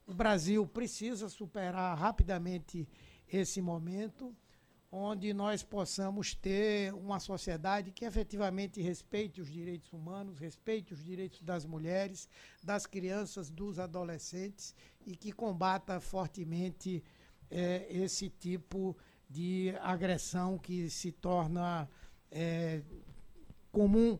O Brasil precisa superar rapidamente esse momento, onde nós possamos ter uma sociedade que efetivamente respeite os direitos humanos, respeite os direitos das mulheres, das crianças, dos adolescentes e que combata fortemente é, esse tipo de agressão que se torna é, comum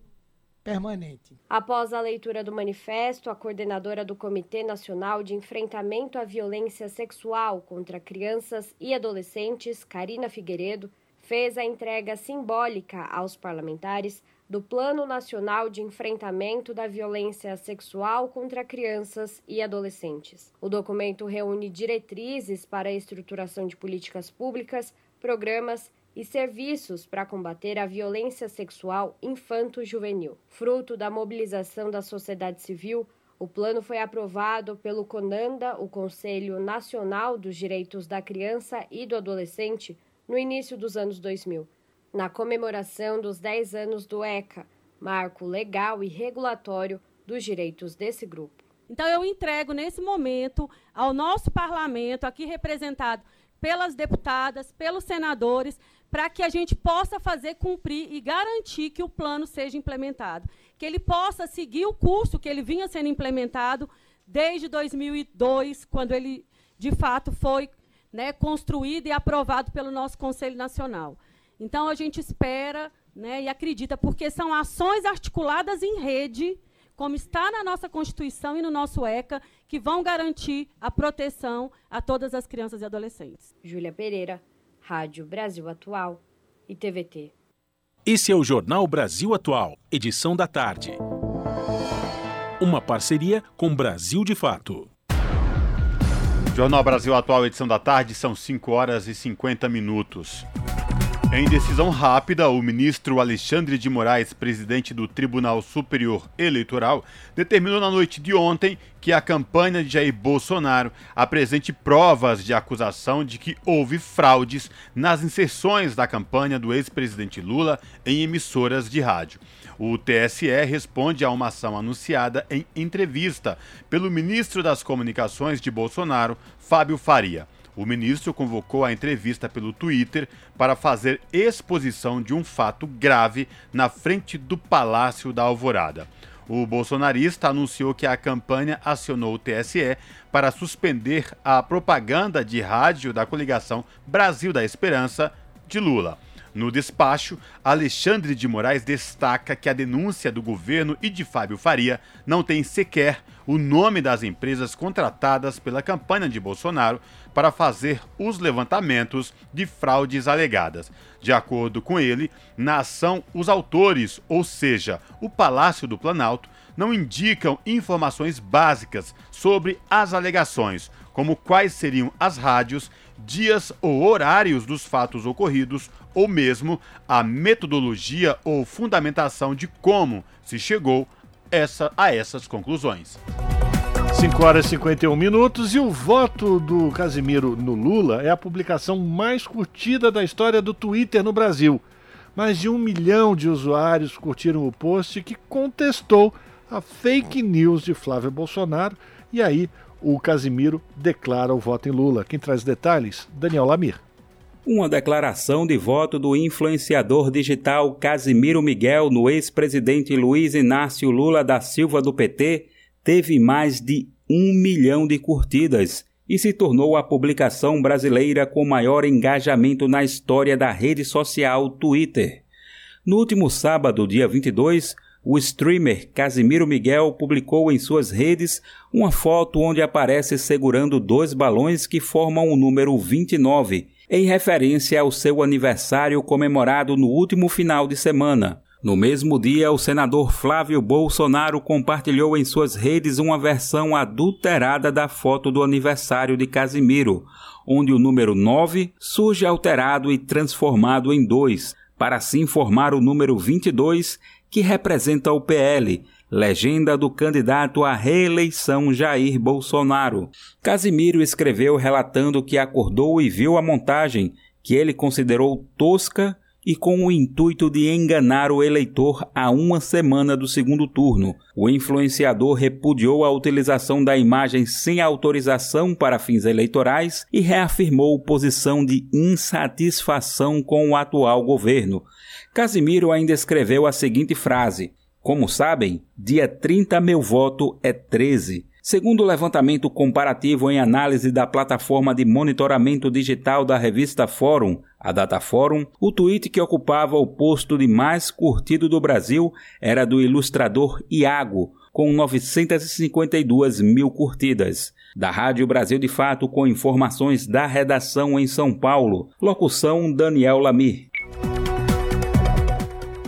permanente. Após a leitura do manifesto, a coordenadora do Comitê Nacional de Enfrentamento à Violência Sexual contra Crianças e Adolescentes, Karina Figueiredo, fez a entrega simbólica aos parlamentares do Plano Nacional de Enfrentamento da Violência Sexual contra Crianças e Adolescentes. O documento reúne diretrizes para a estruturação de políticas públicas, programas e serviços para combater a violência sexual infanto-juvenil. Fruto da mobilização da sociedade civil, O plano foi aprovado pelo CONANDA, o Conselho Nacional dos Direitos da Criança e do Adolescente, no início dos anos 2000, na comemoração dos 10 anos do ECA, marco legal e regulatório dos direitos desse grupo. Então, eu entrego nesse momento ao nosso parlamento, aqui representado pelas deputadas, pelos senadores, para que a gente possa fazer cumprir e garantir que o plano seja implementado. Que ele possa seguir o curso que ele vinha sendo implementado desde 2002, quando ele, de fato, foi né, construído e aprovado pelo nosso Conselho Nacional. Então, a gente espera né, e acredita, porque são ações articuladas em rede, como está na nossa Constituição e no nosso ECA, que vão garantir a proteção a todas as crianças e adolescentes. Júlia Pereira, Rádio Brasil Atual e TVT. Esse é o Jornal Brasil Atual, edição da tarde. Uma parceria com Brasil de Fato. Jornal Brasil Atual, edição da tarde, são 5 horas e 50 minutos. Em decisão rápida, o ministro Alexandre de Moraes, presidente do Tribunal Superior Eleitoral, determinou na noite de ontem que a campanha de Jair Bolsonaro apresente provas de acusação de que houve fraudes nas inserções da campanha do ex-presidente Lula em emissoras de rádio. O TSE responde a uma ação anunciada em entrevista pelo ministro das Comunicações de Bolsonaro, Fábio Faria. O ministro convocou a entrevista pelo Twitter para fazer exposição de um fato grave na frente do Palácio da Alvorada. O bolsonarista anunciou que a campanha acionou o TSE para suspender a propaganda de rádio da coligação Brasil da Esperança de Lula. No despacho, Alexandre de Moraes destaca que a denúncia do governo e de Fábio Faria não tem sequer o nome das empresas contratadas pela campanha de Bolsonaro para fazer os levantamentos de fraudes alegadas. De acordo com ele, na ação, os autores, ou seja, o Palácio do Planalto, não indicam informações básicas sobre as alegações, como quais seriam as rádios, dias ou horários dos fatos ocorridos, ou mesmo a metodologia ou fundamentação de como se chegou essa, a essas conclusões. 5 horas e 51 minutos e o voto do Casimiro no Lula é a publicação mais curtida da história do Twitter no Brasil. Mais de um milhão de usuários curtiram o post que contestou a fake news de Flávio Bolsonaro e aí o Casimiro declara o voto em Lula. Quem traz detalhes? Daniel Lamir. Uma declaração de voto do influenciador digital Casimiro Miguel no ex-presidente Luiz Inácio Lula da Silva do PT teve mais de um milhão de curtidas e se tornou a publicação brasileira com maior engajamento na história da rede social Twitter. No último sábado, dia 22, o streamer Casimiro Miguel publicou em suas redes uma foto onde aparece segurando dois balões que formam o número 29, em referência ao seu aniversário comemorado no último final de semana. No mesmo dia, o senador Flávio Bolsonaro compartilhou em suas redes uma versão adulterada da foto do aniversário de Casimiro, onde o número 9 surge alterado e transformado em 2, para assim formar o número 22 que representa o PL, legenda do candidato à reeleição Jair Bolsonaro. Casimiro escreveu relatando que acordou e viu a montagem, que ele considerou tosca e com o intuito de enganar o eleitor a uma semana do segundo turno. O influenciador repudiou a utilização da imagem sem autorização para fins eleitorais e reafirmou posição de insatisfação com o atual governo. Casimiro ainda escreveu a seguinte frase: Como sabem, dia 30 meu voto é 13. Segundo o levantamento comparativo em análise da plataforma de monitoramento digital da revista Fórum, a Dataforum, o tweet que ocupava o posto de mais curtido do Brasil era do ilustrador Iago, com 952 mil curtidas. Da Rádio Brasil de Fato, com informações da redação em São Paulo. Locução Daniel Lamir.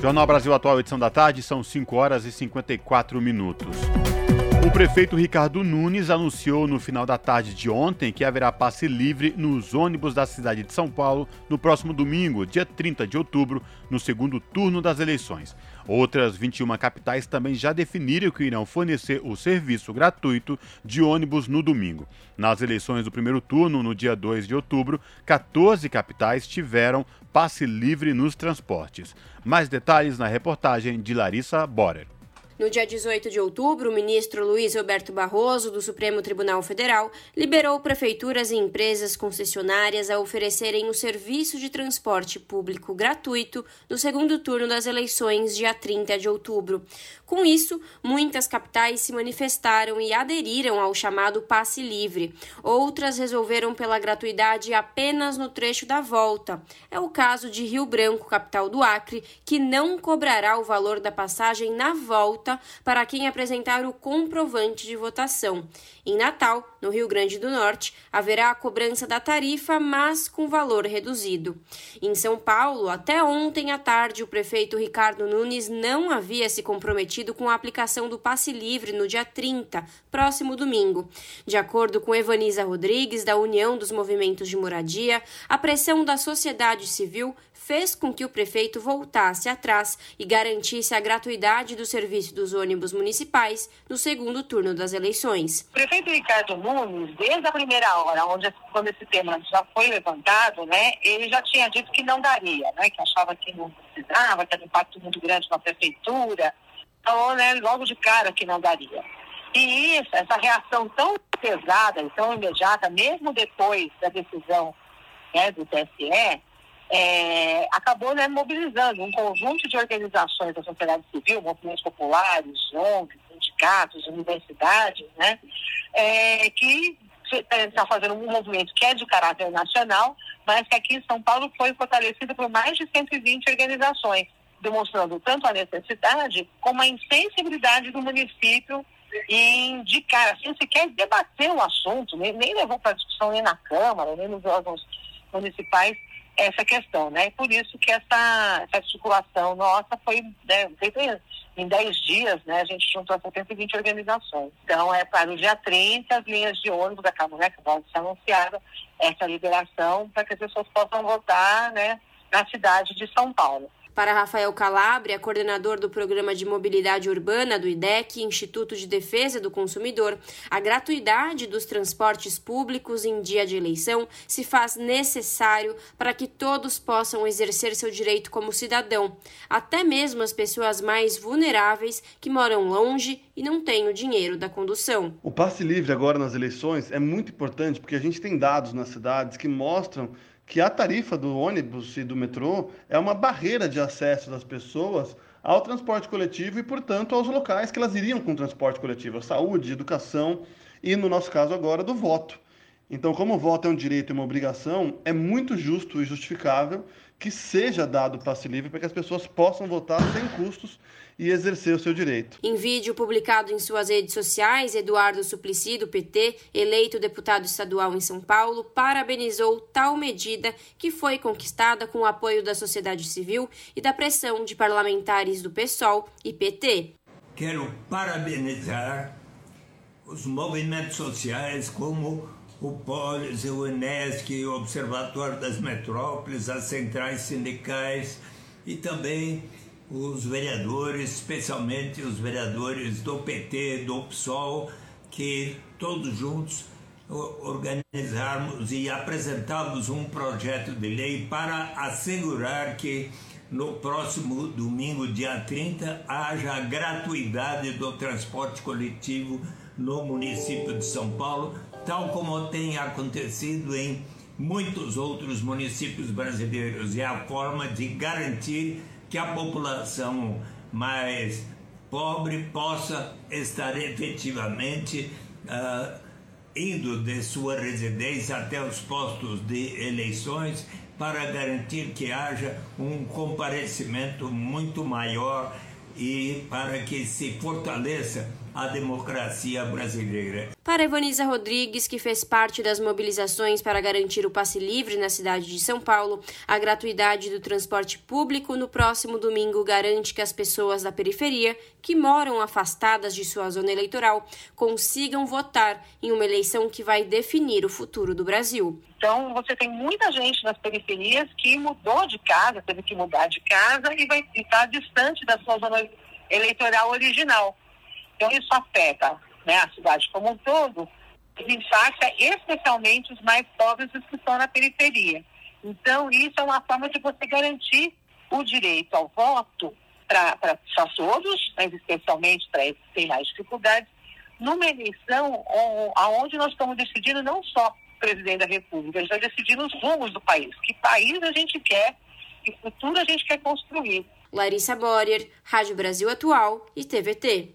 Jornal Brasil Atual, edição da tarde, são 5 horas e 54 minutos. Prefeito Ricardo Nunes anunciou no final da tarde de ontem que haverá passe livre nos ônibus da cidade de São Paulo no próximo domingo, dia 30 de outubro, no segundo turno das eleições. Outras 21 capitais também já definiram que irão fornecer o serviço gratuito de ônibus no domingo. Nas eleições do primeiro turno, no dia 2 de outubro, 14 capitais tiveram passe livre nos transportes. Mais detalhes na reportagem de Larissa Borer. No dia 18 de outubro, o ministro Luiz Roberto Barroso, do Supremo Tribunal Federal, liberou prefeituras e empresas concessionárias a oferecerem o serviço de transporte público gratuito no segundo turno das eleições, dia 30 de outubro. Com isso, muitas capitais se manifestaram e aderiram ao chamado passe livre. Outras resolveram pela gratuidade apenas no trecho da volta. É o caso de Rio Branco, capital do Acre, que não cobrará o valor da passagem na volta para quem apresentar o comprovante de votação. Em Natal, no Rio Grande do Norte, haverá a cobrança da tarifa, mas com valor reduzido. Em São Paulo, até ontem à tarde, o prefeito Ricardo Nunes não havia se comprometido com a aplicação do passe livre no dia 30, próximo domingo. De acordo com Evaniza Rodrigues, da União dos Movimentos de Moradia, a pressão da sociedade civil fez com que o prefeito voltasse atrás e garantisse a gratuidade do serviço dos ônibus municipais no segundo turno das eleições. O prefeito Ricardo Nunes, desde a primeira hora, onde, quando esse tema já foi levantado, né, ele já tinha dito que não daria, né, que achava que não precisava, que era um impacto muito grande na prefeitura, então, né, logo de cara que não daria. E isso, essa reação tão pesada e tão imediata, mesmo depois da decisão né, do TSE, é, acabou né, mobilizando um conjunto de organizações da sociedade civil, movimentos populares, ONGs, sindicatos, universidades, né, é, que está fazendo um movimento que é de caráter nacional, mas que aqui em São Paulo foi fortalecido por mais de 120 organizações, demonstrando tanto a necessidade como a insensibilidade do município em indicar, assim, sequer debater o assunto, nem, nem levou para discussão nem na Câmara, nem nos órgãos municipais, essa questão, né? Por isso que essa, essa articulação nossa foi né, em 10 dias, né? A gente juntou 720 organizações. Então, é para o dia 30, as linhas de ônibus acabam, né? Que pode ser anunciada essa liberação para que as pessoas possam votar, né? Na cidade de São Paulo. Para Rafael Calabria, coordenador do Programa de Mobilidade Urbana do IDEC, Instituto de Defesa do Consumidor, a gratuidade dos transportes públicos em dia de eleição se faz necessário para que todos possam exercer seu direito como cidadão, até mesmo as pessoas mais vulneráveis que moram longe e não têm o dinheiro da condução. O passe livre agora nas eleições é muito importante porque a gente tem dados nas cidades que mostram que a tarifa do ônibus e do metrô é uma barreira de acesso das pessoas ao transporte coletivo e, portanto, aos locais que elas iriam com o transporte coletivo, saúde, educação e, no nosso caso agora, do voto. Então, como o voto é um direito e uma obrigação, é muito justo e justificável que seja dado passe livre para que as pessoas possam votar sem custos e exercer o seu direito. Em vídeo publicado em suas redes sociais, Eduardo Suplicy, do PT, eleito deputado estadual em São Paulo, parabenizou tal medida que foi conquistada com o apoio da sociedade civil e da pressão de parlamentares do PSOL e PT. Quero parabenizar os movimentos sociais como o Polis, o Enesc, o Observatório das Metrópoles, as centrais sindicais e também os vereadores, especialmente os vereadores do PT, do PSOL, que todos juntos organizarmos e apresentarmos um projeto de lei para assegurar que no próximo domingo, dia 30, haja gratuidade do transporte coletivo no município de São Paulo, tal como tem acontecido em muitos outros municípios brasileiros. É a forma de garantir que a população mais pobre possa estar efetivamente uh, indo de sua residência até os postos de eleições para garantir que haja um comparecimento muito maior e para que se fortaleça a democracia brasileira. Para Evaniza Rodrigues, que fez parte das mobilizações para garantir o passe livre na cidade de São Paulo, a gratuidade do transporte público no próximo domingo garante que as pessoas da periferia, que moram afastadas de sua zona eleitoral, consigam votar em uma eleição que vai definir o futuro do Brasil. Então, você tem muita gente nas periferias que mudou de casa, teve que mudar de casa e vai estar distante da sua zona eleitoral original. Então, isso afeta né, a cidade como um todo, impacta especialmente os mais pobres os que estão na periferia. Então, isso é uma forma de você garantir o direito ao voto para todos, mas especialmente para esses que têm mais dificuldades, numa eleição onde nós estamos decidindo não só o presidente da República, a gente está decidindo os rumos do país. Que país a gente quer, que futuro a gente quer construir. Larissa Borer, Rádio Brasil Atual e TVT.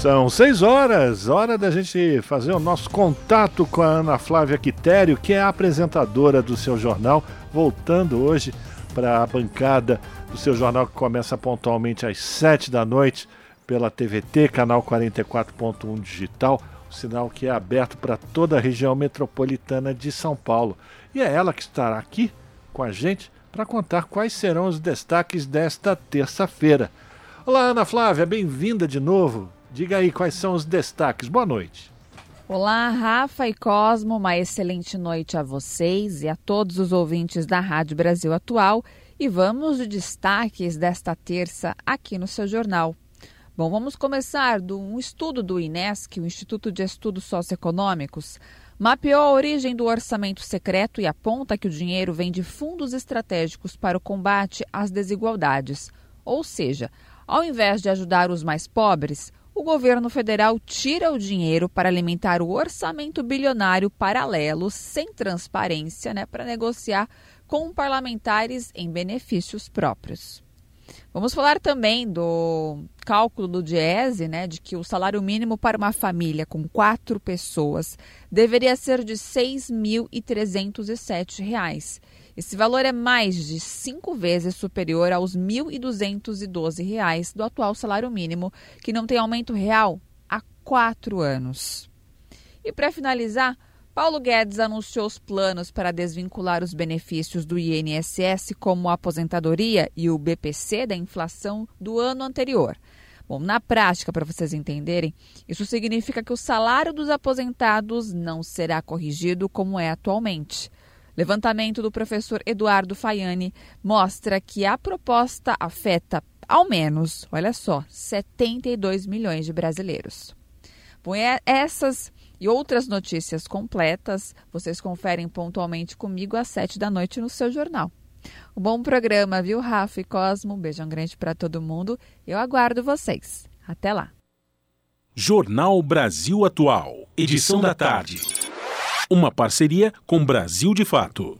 São seis horas, hora da gente fazer o nosso contato com a Ana Flávia Quitério, que é a apresentadora do seu jornal, voltando hoje para a bancada do seu jornal que começa pontualmente às sete da noite pela TVT, canal 44.1 digital, o sinal que é aberto para toda a região metropolitana de São Paulo. E é ela que estará aqui com a gente para contar quais serão os destaques desta terça-feira. Olá, Ana Flávia, bem-vinda de novo. Diga aí quais são os destaques. Boa noite. Olá, Rafa e Cosmo. Uma excelente noite a vocês e a todos os ouvintes da Rádio Brasil Atual. E vamos de destaques desta terça aqui no seu jornal. Bom, vamos começar do um estudo do INESC, o Instituto de Estudos Socioeconômicos, mapeou a origem do orçamento secreto e aponta que o dinheiro vem de fundos estratégicos para o combate às desigualdades. Ou seja, ao invés de ajudar os mais pobres, o governo federal tira o dinheiro para alimentar o orçamento bilionário paralelo, sem transparência, né, para negociar com parlamentares em benefícios próprios. Vamos falar também do cálculo do Diese, né, de que o salário mínimo para uma família com quatro pessoas deveria ser de R$ 6.307 esse valor é mais de cinco vezes superior aos R$ 1.212 do atual salário mínimo, que não tem aumento real há quatro anos. E para finalizar, Paulo Guedes anunciou os planos para desvincular os benefícios do INSS, como a aposentadoria e o BPC, da inflação do ano anterior. Bom, na prática, para vocês entenderem, isso significa que o salário dos aposentados não será corrigido como é atualmente. Levantamento do professor Eduardo Faiani mostra que a proposta afeta ao menos, olha só, 72 milhões de brasileiros. Bom, é essas e outras notícias completas vocês conferem pontualmente comigo às sete da noite no seu jornal. Um bom programa, viu, Rafa e Cosmo? Um beijão grande para todo mundo. Eu aguardo vocês. Até lá. Jornal Brasil Atual, edição da tarde. Uma parceria com Brasil de Fato.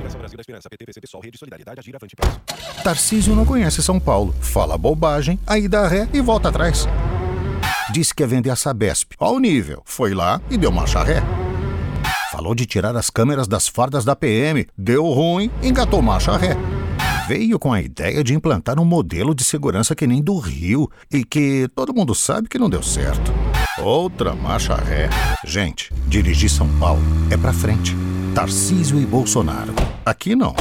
Sol, Rede Solidariedade, Agir, Avante, Tarcísio não conhece São Paulo. Fala bobagem, aí dá ré e volta atrás. Disse que ia vender a Sabesp. Ao nível. Foi lá e deu marcha ré. Falou de tirar as câmeras das fardas da PM. Deu ruim, engatou marcha ré. Veio com a ideia de implantar um modelo de segurança que nem do Rio e que todo mundo sabe que não deu certo. Outra marcha ré. Gente, dirigir São Paulo é pra frente. Tarcísio e Bolsonaro. Aqui não.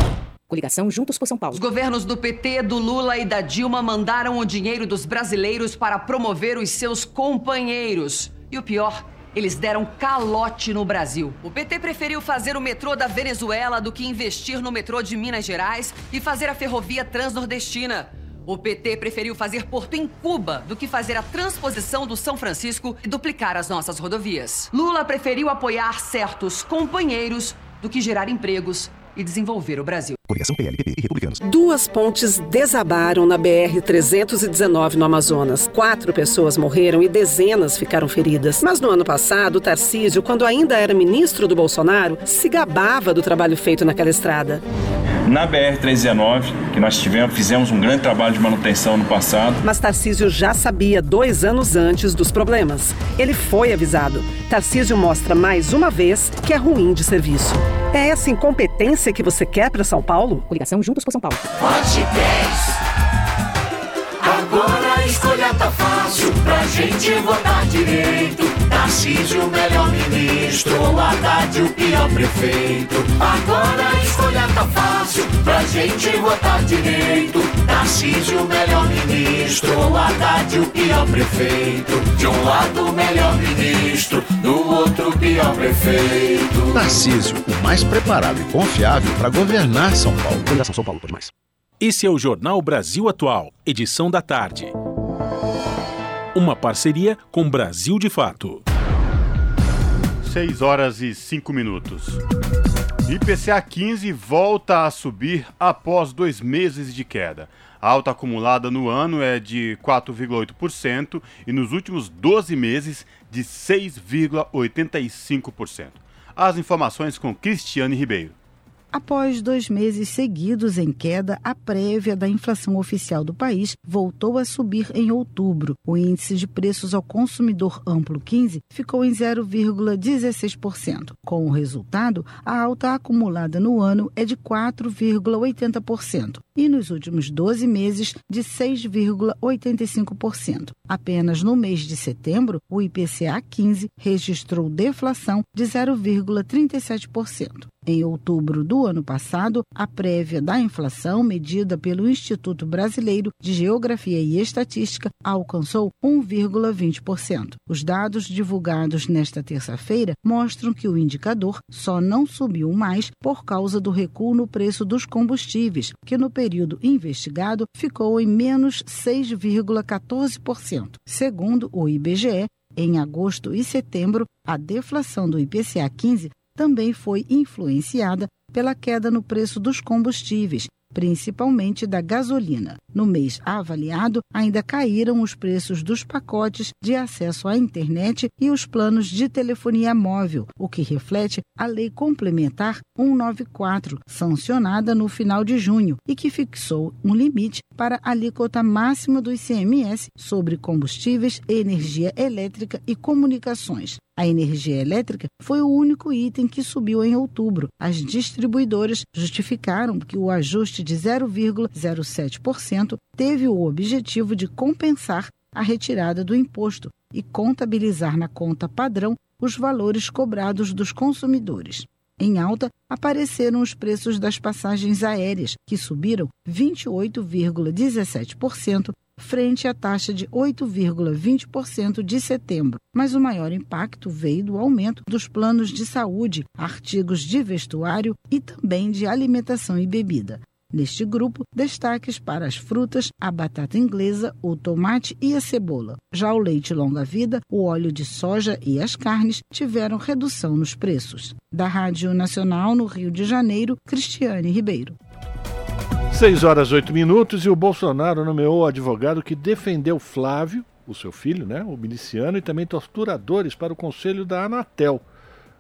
Coligação Juntos por São Paulo. Os governos do PT, do Lula e da Dilma mandaram o dinheiro dos brasileiros para promover os seus companheiros. E o pior, eles deram calote no Brasil. O PT preferiu fazer o metrô da Venezuela do que investir no metrô de Minas Gerais e fazer a ferrovia transnordestina. O PT preferiu fazer porto em Cuba do que fazer a transposição do São Francisco e duplicar as nossas rodovias. Lula preferiu apoiar certos companheiros do que gerar empregos e desenvolver o Brasil. Coligação PLPP e Republicanos. Duas pontes desabaram na BR-319 no Amazonas. Quatro pessoas morreram e dezenas ficaram feridas. Mas no ano passado, Tarcísio, quando ainda era ministro do Bolsonaro, se gabava do trabalho feito naquela estrada. Na BR-319, que nós tivemos, fizemos um grande trabalho de manutenção no passado. Mas Tarcísio já sabia dois anos antes dos problemas. Ele foi avisado. Tarcísio mostra mais uma vez que é ruim de serviço. É essa incompetência que você quer para São Paulo? Coligação Juntos por São Paulo. Vote 10. Agora a escolha tá fácil pra gente votar direito. Tarcísio, o melhor ministro, Haddad, o pior prefeito. Agora a escolha tá fácil pra gente votar direito. Tarcísio, o melhor ministro, Haddad, o pior prefeito. De um lado, o melhor ministro, do outro, o pior prefeito. Tarcísio, o mais preparado e confiável para governar São Paulo. Fundação São Paulo, por mais. Esse é o Jornal Brasil Atual, edição da tarde. Uma parceria com Brasil de Fato. 6 horas e 5 minutos. IPCA 15 volta a subir após dois meses de queda. A alta acumulada no ano é de 4,8% e nos últimos 12 meses de 6,85%. As informações com Cristiane Ribeiro. Após dois meses seguidos em queda, a prévia da inflação oficial do país voltou a subir em outubro. O índice de preços ao consumidor amplo 15 ficou em 0,16%. Com o resultado, a alta acumulada no ano é de 4,80% e nos últimos 12 meses de 6,85%. Apenas no mês de setembro, o IPCA 15 registrou deflação de 0,37%. Em outubro do ano passado, a prévia da inflação, medida pelo Instituto Brasileiro de Geografia e Estatística, alcançou 1,20%. Os dados divulgados nesta terça-feira mostram que o indicador só não subiu mais por causa do recuo no preço dos combustíveis, que no período investigado ficou em menos 6,14%. Segundo o IBGE, em agosto e setembro, a deflação do IPCA 15 também foi influenciada pela queda no preço dos combustíveis, principalmente da gasolina. No mês avaliado, ainda caíram os preços dos pacotes de acesso à internet e os planos de telefonia móvel, o que reflete a Lei Complementar 194, sancionada no final de junho e que fixou um limite para a alíquota máxima do ICMS sobre combustíveis, energia elétrica e comunicações. A energia elétrica foi o único item que subiu em outubro. As distribuidoras justificaram que o ajuste de 0,07% teve o objetivo de compensar a retirada do imposto e contabilizar na conta padrão os valores cobrados dos consumidores. Em alta, apareceram os preços das passagens aéreas, que subiram 28,17% frente à taxa de 8,20% de setembro. Mas o maior impacto veio do aumento dos planos de saúde, artigos de vestuário e também de alimentação e bebida. Neste grupo, destaques para as frutas, a batata inglesa, o tomate e a cebola. Já o leite longa-vida, o óleo de soja e as carnes tiveram redução nos preços. Da Rádio Nacional no Rio de Janeiro, Cristiane Ribeiro. 6 horas 8 minutos e o Bolsonaro nomeou o advogado que defendeu Flávio, o seu filho, né, o miliciano, e também torturadores para o conselho da Anatel.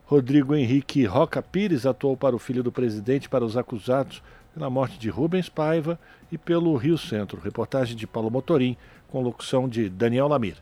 Rodrigo Henrique Roca Pires atuou para o filho do presidente para os acusados pela morte de Rubens Paiva e pelo Rio Centro. Reportagem de Paulo Motorim, com locução de Daniel Lamir.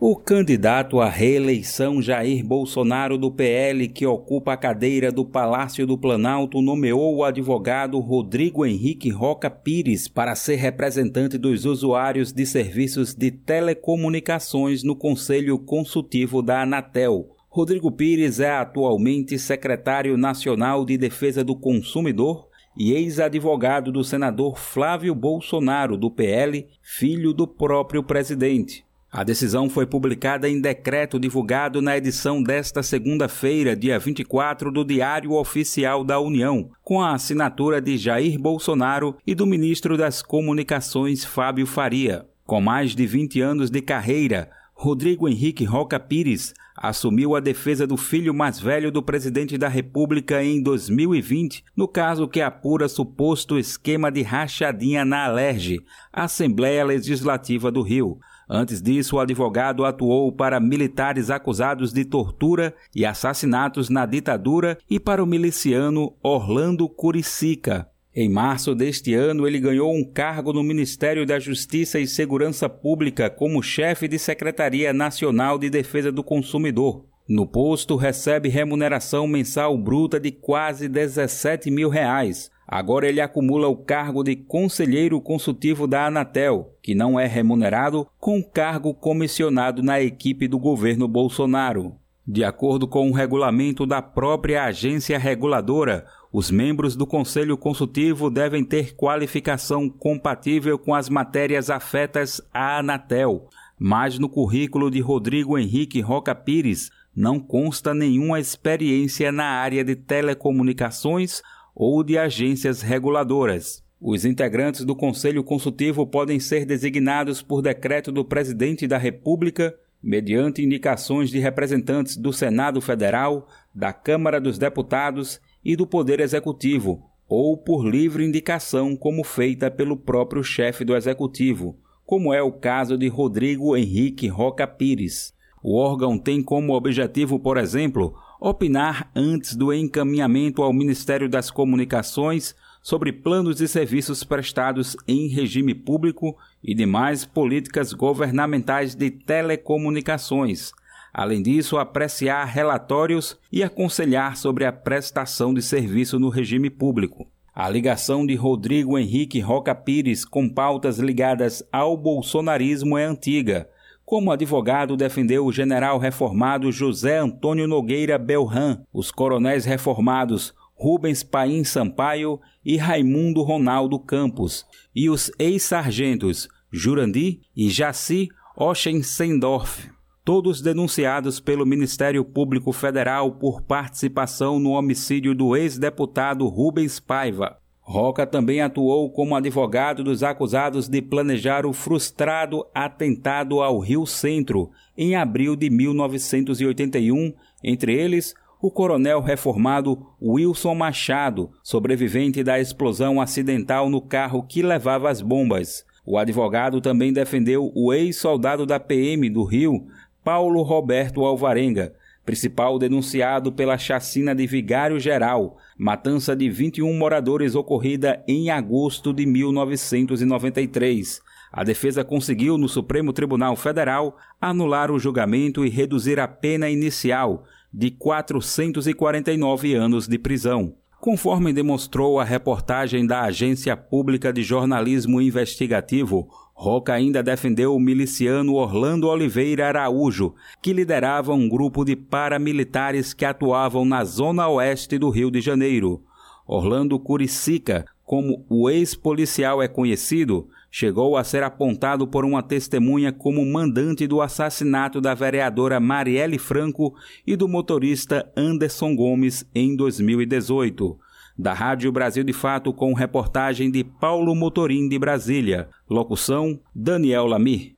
O candidato à reeleição Jair Bolsonaro do PL, que ocupa a cadeira do Palácio do Planalto, nomeou o advogado Rodrigo Henrique Roca Pires para ser representante dos usuários de serviços de telecomunicações no Conselho Consultivo da Anatel. Rodrigo Pires é atualmente secretário nacional de Defesa do Consumidor e ex-advogado do senador Flávio Bolsonaro, do PL, filho do próprio presidente. A decisão foi publicada em decreto divulgado na edição desta segunda-feira, dia 24, do Diário Oficial da União, com a assinatura de Jair Bolsonaro e do ministro das Comunicações, Fábio Faria. Com mais de 20 anos de carreira, Rodrigo Henrique Roca Pires assumiu a defesa do filho mais velho do presidente da República em 2020, no caso que apura suposto esquema de rachadinha na Alerj, Assembleia Legislativa do Rio. Antes disso, o advogado atuou para militares acusados de tortura e assassinatos na ditadura e para o miliciano Orlando Curicica. Em março deste ano, ele ganhou um cargo no Ministério da Justiça e Segurança Pública como chefe de Secretaria Nacional de Defesa do Consumidor. No posto, recebe remuneração mensal bruta de quase 17 mil reais, Agora ele acumula o cargo de conselheiro consultivo da Anatel, que não é remunerado, com cargo comissionado na equipe do governo Bolsonaro. De acordo com o regulamento da própria agência reguladora, os membros do Conselho Consultivo devem ter qualificação compatível com as matérias afetas à Anatel, mas no currículo de Rodrigo Henrique Roca Pires não consta nenhuma experiência na área de telecomunicações ou de agências reguladoras. Os integrantes do Conselho Consultivo podem ser designados por decreto do Presidente da República, mediante indicações de representantes do Senado Federal, da Câmara dos Deputados e do Poder Executivo, ou por livre indicação, como feita pelo próprio chefe do Executivo, como é o caso de Rodrigo Henrique Roca Pires. O órgão tem como objetivo, por exemplo, opinar antes do encaminhamento ao Ministério das Comunicações sobre planos e serviços prestados em regime público e demais políticas governamentais de telecomunicações. Além disso, apreciar relatórios e aconselhar sobre a prestação de serviço no regime público. A ligação de Rodrigo Henrique Roca Pires com pautas ligadas ao bolsonarismo é antiga como advogado, defendeu o general reformado José Antônio Nogueira Belran, os coronéis reformados Rubens Paim Sampaio e Raimundo Ronaldo Campos, e os ex-sargentos Jurandi e Jaci Oschensendorf, todos denunciados pelo Ministério Público Federal por participação no homicídio do ex-deputado Rubens Paiva. Roca também atuou como advogado dos acusados de planejar o frustrado atentado ao Rio Centro em abril de 1981, entre eles o coronel reformado Wilson Machado, sobrevivente da explosão acidental no carro que levava as bombas. O advogado também defendeu o ex-soldado da PM do Rio, Paulo Roberto Alvarenga, principal denunciado pela chacina de Vigário Geral, matança de 21 moradores ocorrida em agosto de 1993. A defesa conseguiu, no Supremo Tribunal Federal, anular o julgamento e reduzir a pena inicial de 449 anos de prisão. Conforme demonstrou a reportagem da Agência Pública de Jornalismo Investigativo, Roca ainda defendeu o miliciano Orlando Oliveira Araújo, que liderava um grupo de paramilitares que atuavam na zona oeste do Rio de Janeiro. Orlando Curicica, como o ex-policial é conhecido, chegou a ser apontado por uma testemunha como mandante do assassinato da vereadora Marielle Franco e do motorista Anderson Gomes em 2018 da Rádio Brasil de Fato com reportagem de Paulo Motorim de Brasília. Locução: Daniel Lamir.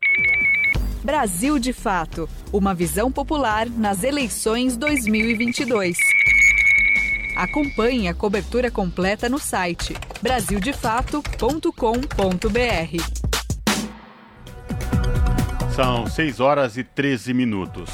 Brasil de Fato Uma visão popular nas eleições 2022. Acompanhe a cobertura completa no site brasildefato.com.br. São 6 horas e 13 minutos.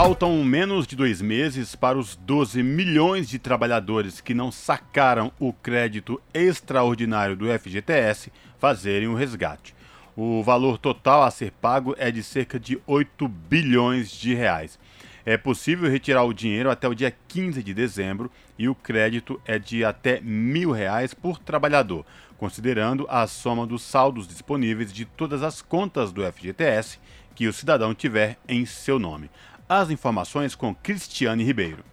Faltam menos de dois meses para os 12 milhões de trabalhadores que não sacaram o crédito extraordinário do FGTS fazerem o resgate. O valor total a ser pago é de cerca de 8 bilhões de reais. É possível retirar o dinheiro até o dia 15 de dezembro e o crédito é de até mil reais por trabalhador, considerando a soma dos saldos disponíveis de todas as contas do FGTS que o cidadão tiver em seu nome. As informações com Cristiane Ribeiro.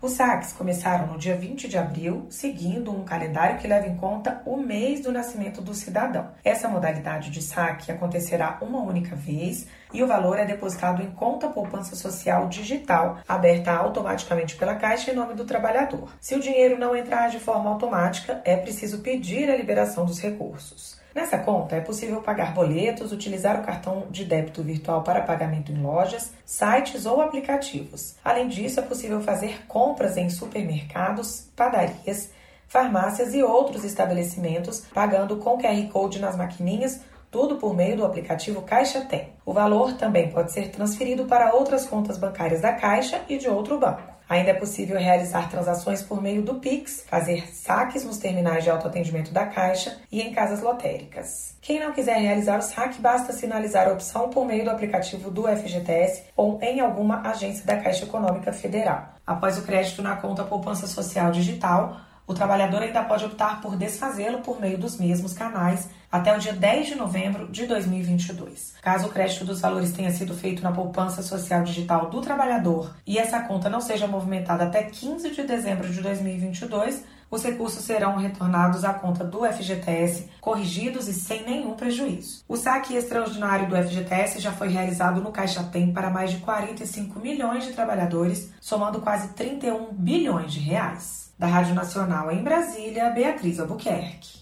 Os saques começaram no dia 20 de abril, seguindo um calendário que leva em conta o mês do nascimento do cidadão. Essa modalidade de saque acontecerá uma única vez e o valor é depositado em conta poupança social digital, aberta automaticamente pela Caixa em nome do trabalhador. Se o dinheiro não entrar de forma automática, é preciso pedir a liberação dos recursos. Nessa conta é possível pagar boletos, utilizar o cartão de débito virtual para pagamento em lojas, sites ou aplicativos. Além disso, é possível fazer compras em supermercados, padarias, farmácias e outros estabelecimentos, pagando com QR Code nas maquininhas, tudo por meio do aplicativo Caixa Tem. O valor também pode ser transferido para outras contas bancárias da Caixa e de outro banco. Ainda é possível realizar transações por meio do Pix, fazer saques nos terminais de autoatendimento da Caixa e em casas lotéricas. Quem não quiser realizar o saque, basta sinalizar a opção por meio do aplicativo do FGTS ou em alguma agência da Caixa Econômica Federal. Após o crédito na conta Poupança Social Digital, o trabalhador ainda pode optar por desfazê-lo por meio dos mesmos canais até o dia 10 de novembro de 2022. Caso o crédito dos valores tenha sido feito na poupança social digital do trabalhador e essa conta não seja movimentada até 15 de dezembro de 2022, os recursos serão retornados à conta do FGTS, corrigidos e sem nenhum prejuízo. O saque extraordinário do FGTS já foi realizado no Caixa Tem para mais de 45 milhões de trabalhadores, somando quase 31 bilhões de reais. Da Rádio Nacional em Brasília, Beatriz Albuquerque.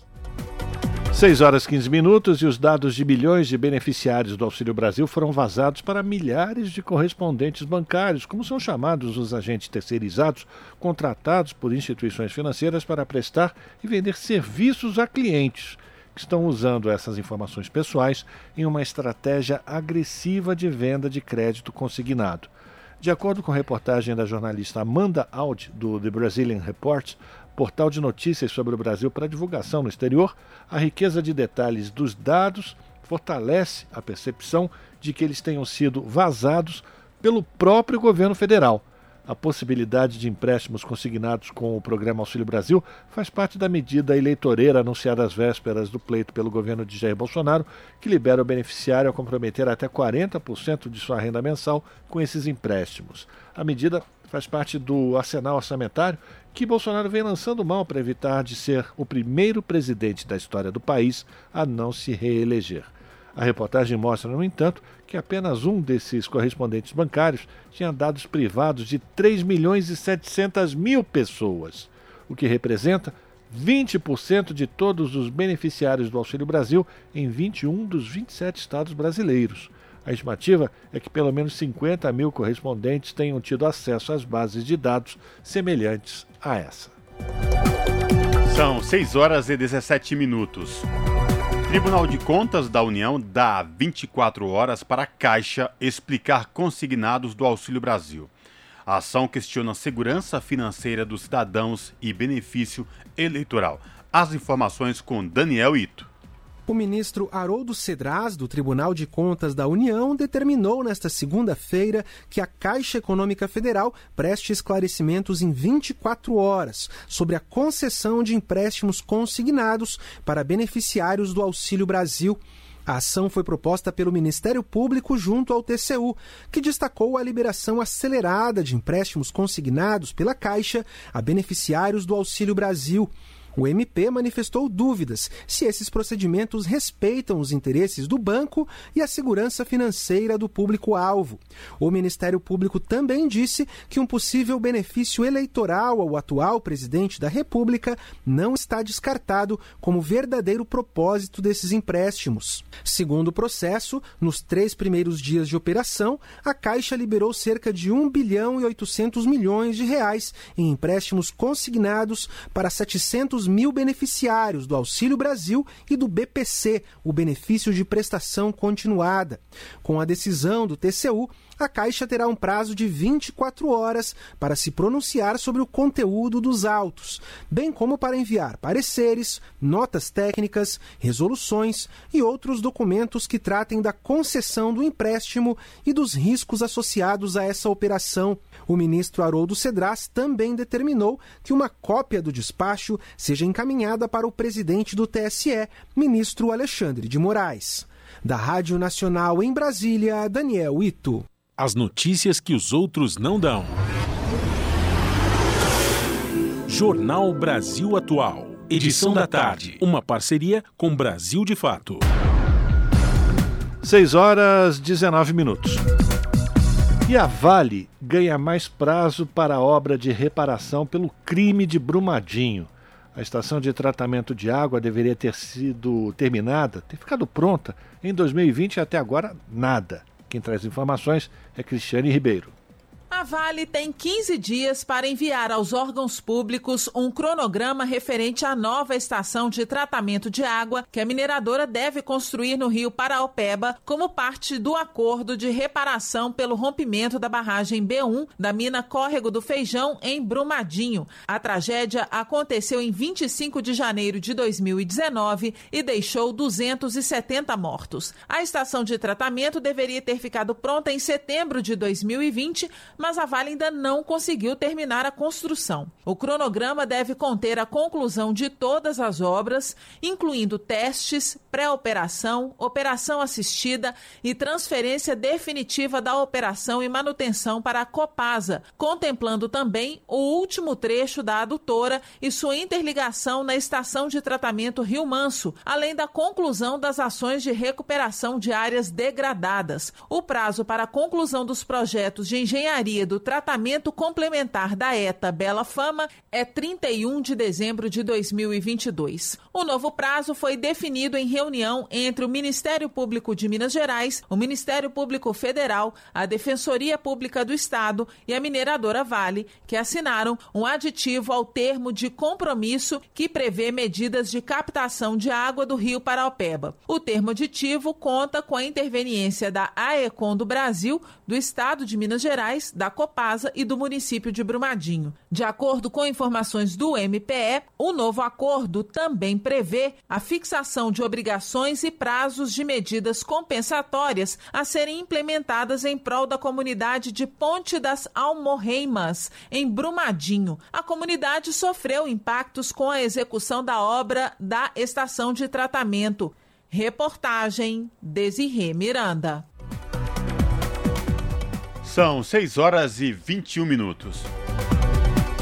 6 horas 15 minutos e os dados de milhões de beneficiários do Auxílio Brasil foram vazados para milhares de correspondentes bancários, como são chamados os agentes terceirizados, contratados por instituições financeiras para prestar e vender serviços a clientes que estão usando essas informações pessoais em uma estratégia agressiva de venda de crédito consignado. De acordo com reportagem da jornalista Amanda Aud, do The Brazilian Report, portal de notícias sobre o Brasil para divulgação no exterior, a riqueza de detalhes dos dados fortalece a percepção de que eles tenham sido vazados pelo próprio governo federal a possibilidade de empréstimos consignados com o programa Auxílio Brasil faz parte da medida eleitoreira anunciada às vésperas do pleito pelo governo de Jair Bolsonaro, que libera o beneficiário a comprometer até 40% de sua renda mensal com esses empréstimos. A medida faz parte do arsenal orçamentário que Bolsonaro vem lançando mão para evitar de ser o primeiro presidente da história do país a não se reeleger. A reportagem mostra, no entanto, que apenas um desses correspondentes bancários tinha dados privados de 3 milhões e 700 mil pessoas, o que representa 20% de todos os beneficiários do Auxílio Brasil em 21 dos 27 estados brasileiros. A estimativa é que pelo menos 50 mil correspondentes tenham tido acesso às bases de dados semelhantes a essa. São 6 horas e 17 minutos. Tribunal de Contas da União dá 24 horas para a Caixa explicar consignados do Auxílio Brasil. A ação questiona a segurança financeira dos cidadãos e benefício eleitoral. As informações com Daniel Ito. O ministro Haroldo Cedraz, do Tribunal de Contas da União, determinou nesta segunda-feira que a Caixa Econômica Federal preste esclarecimentos em 24 horas sobre a concessão de empréstimos consignados para beneficiários do Auxílio Brasil. A ação foi proposta pelo Ministério Público junto ao TCU, que destacou a liberação acelerada de empréstimos consignados pela Caixa a beneficiários do Auxílio Brasil. O MP manifestou dúvidas se esses procedimentos respeitam os interesses do banco e a segurança financeira do público-alvo. O Ministério Público também disse que um possível benefício eleitoral ao atual presidente da República não está descartado como verdadeiro propósito desses empréstimos. Segundo o processo, nos três primeiros dias de operação, a Caixa liberou cerca de 1 bilhão e 800 milhões de reais em empréstimos consignados para 700 mil beneficiários do Auxílio Brasil e do BPC, o benefício de prestação continuada. Com a decisão do TCU, a Caixa terá um prazo de 24 horas para se pronunciar sobre o conteúdo dos autos, bem como para enviar pareceres, notas técnicas, resoluções e outros documentos que tratem da concessão do empréstimo e dos riscos associados a essa operação. O ministro Haroldo Cedras também determinou que uma cópia do despacho seja encaminhada para o presidente do TSE, ministro Alexandre de Moraes. Da Rádio Nacional em Brasília, Daniel Ito. As notícias que os outros não dão. Jornal Brasil Atual. Edição da tarde. Uma parceria com Brasil de Fato. 6 horas 19 minutos. E a Vale ganha mais prazo para a obra de reparação pelo crime de Brumadinho. A estação de tratamento de água deveria ter sido terminada, ter ficado pronta em 2020 e até agora nada. Quem traz informações é Cristiane Ribeiro. A Vale tem 15 dias para enviar aos órgãos públicos um cronograma referente à nova estação de tratamento de água que a mineradora deve construir no rio Paraopeba como parte do acordo de reparação pelo rompimento da barragem B1 da mina Córrego do Feijão em Brumadinho. A tragédia aconteceu em 25 de janeiro de 2019 e deixou 270 mortos. A estação de tratamento deveria ter ficado pronta em setembro de 2020 mas a Vale ainda não conseguiu terminar a construção. O cronograma deve conter a conclusão de todas as obras, incluindo testes, pré-operação, operação assistida e transferência definitiva da operação e manutenção para a Copasa, contemplando também o último trecho da adutora e sua interligação na estação de tratamento Rio Manso, além da conclusão das ações de recuperação de áreas degradadas. O prazo para a conclusão dos projetos de engenharia do tratamento complementar da ETA Bela Fama é 31 de dezembro de 2022. O novo prazo foi definido em reunião entre o Ministério Público de Minas Gerais, o Ministério Público Federal, a Defensoria Pública do Estado e a mineradora Vale, que assinaram um aditivo ao termo de compromisso que prevê medidas de captação de água do Rio Paraopeba. O termo aditivo conta com a interveniência da AECOM do Brasil, do Estado de Minas Gerais, da Copasa e do município de Brumadinho. De acordo com informações do MPE, o novo acordo também prevê a fixação de obrigações e prazos de medidas compensatórias a serem implementadas em prol da comunidade de Ponte das Almorreimas, em Brumadinho. A comunidade sofreu impactos com a execução da obra da estação de tratamento. Reportagem Desirê Miranda. São 6 horas e 21 minutos.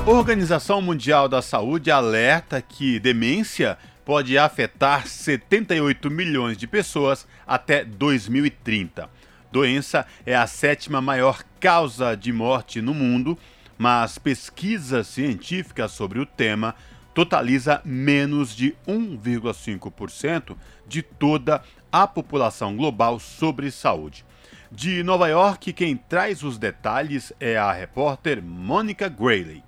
A Organização Mundial da Saúde alerta que demência pode afetar 78 milhões de pessoas até 2030. Doença é a sétima maior causa de morte no mundo, mas pesquisa científica sobre o tema totaliza menos de 1,5% de toda a população global sobre saúde. De Nova York, quem traz os detalhes é a repórter Mônica Grayley.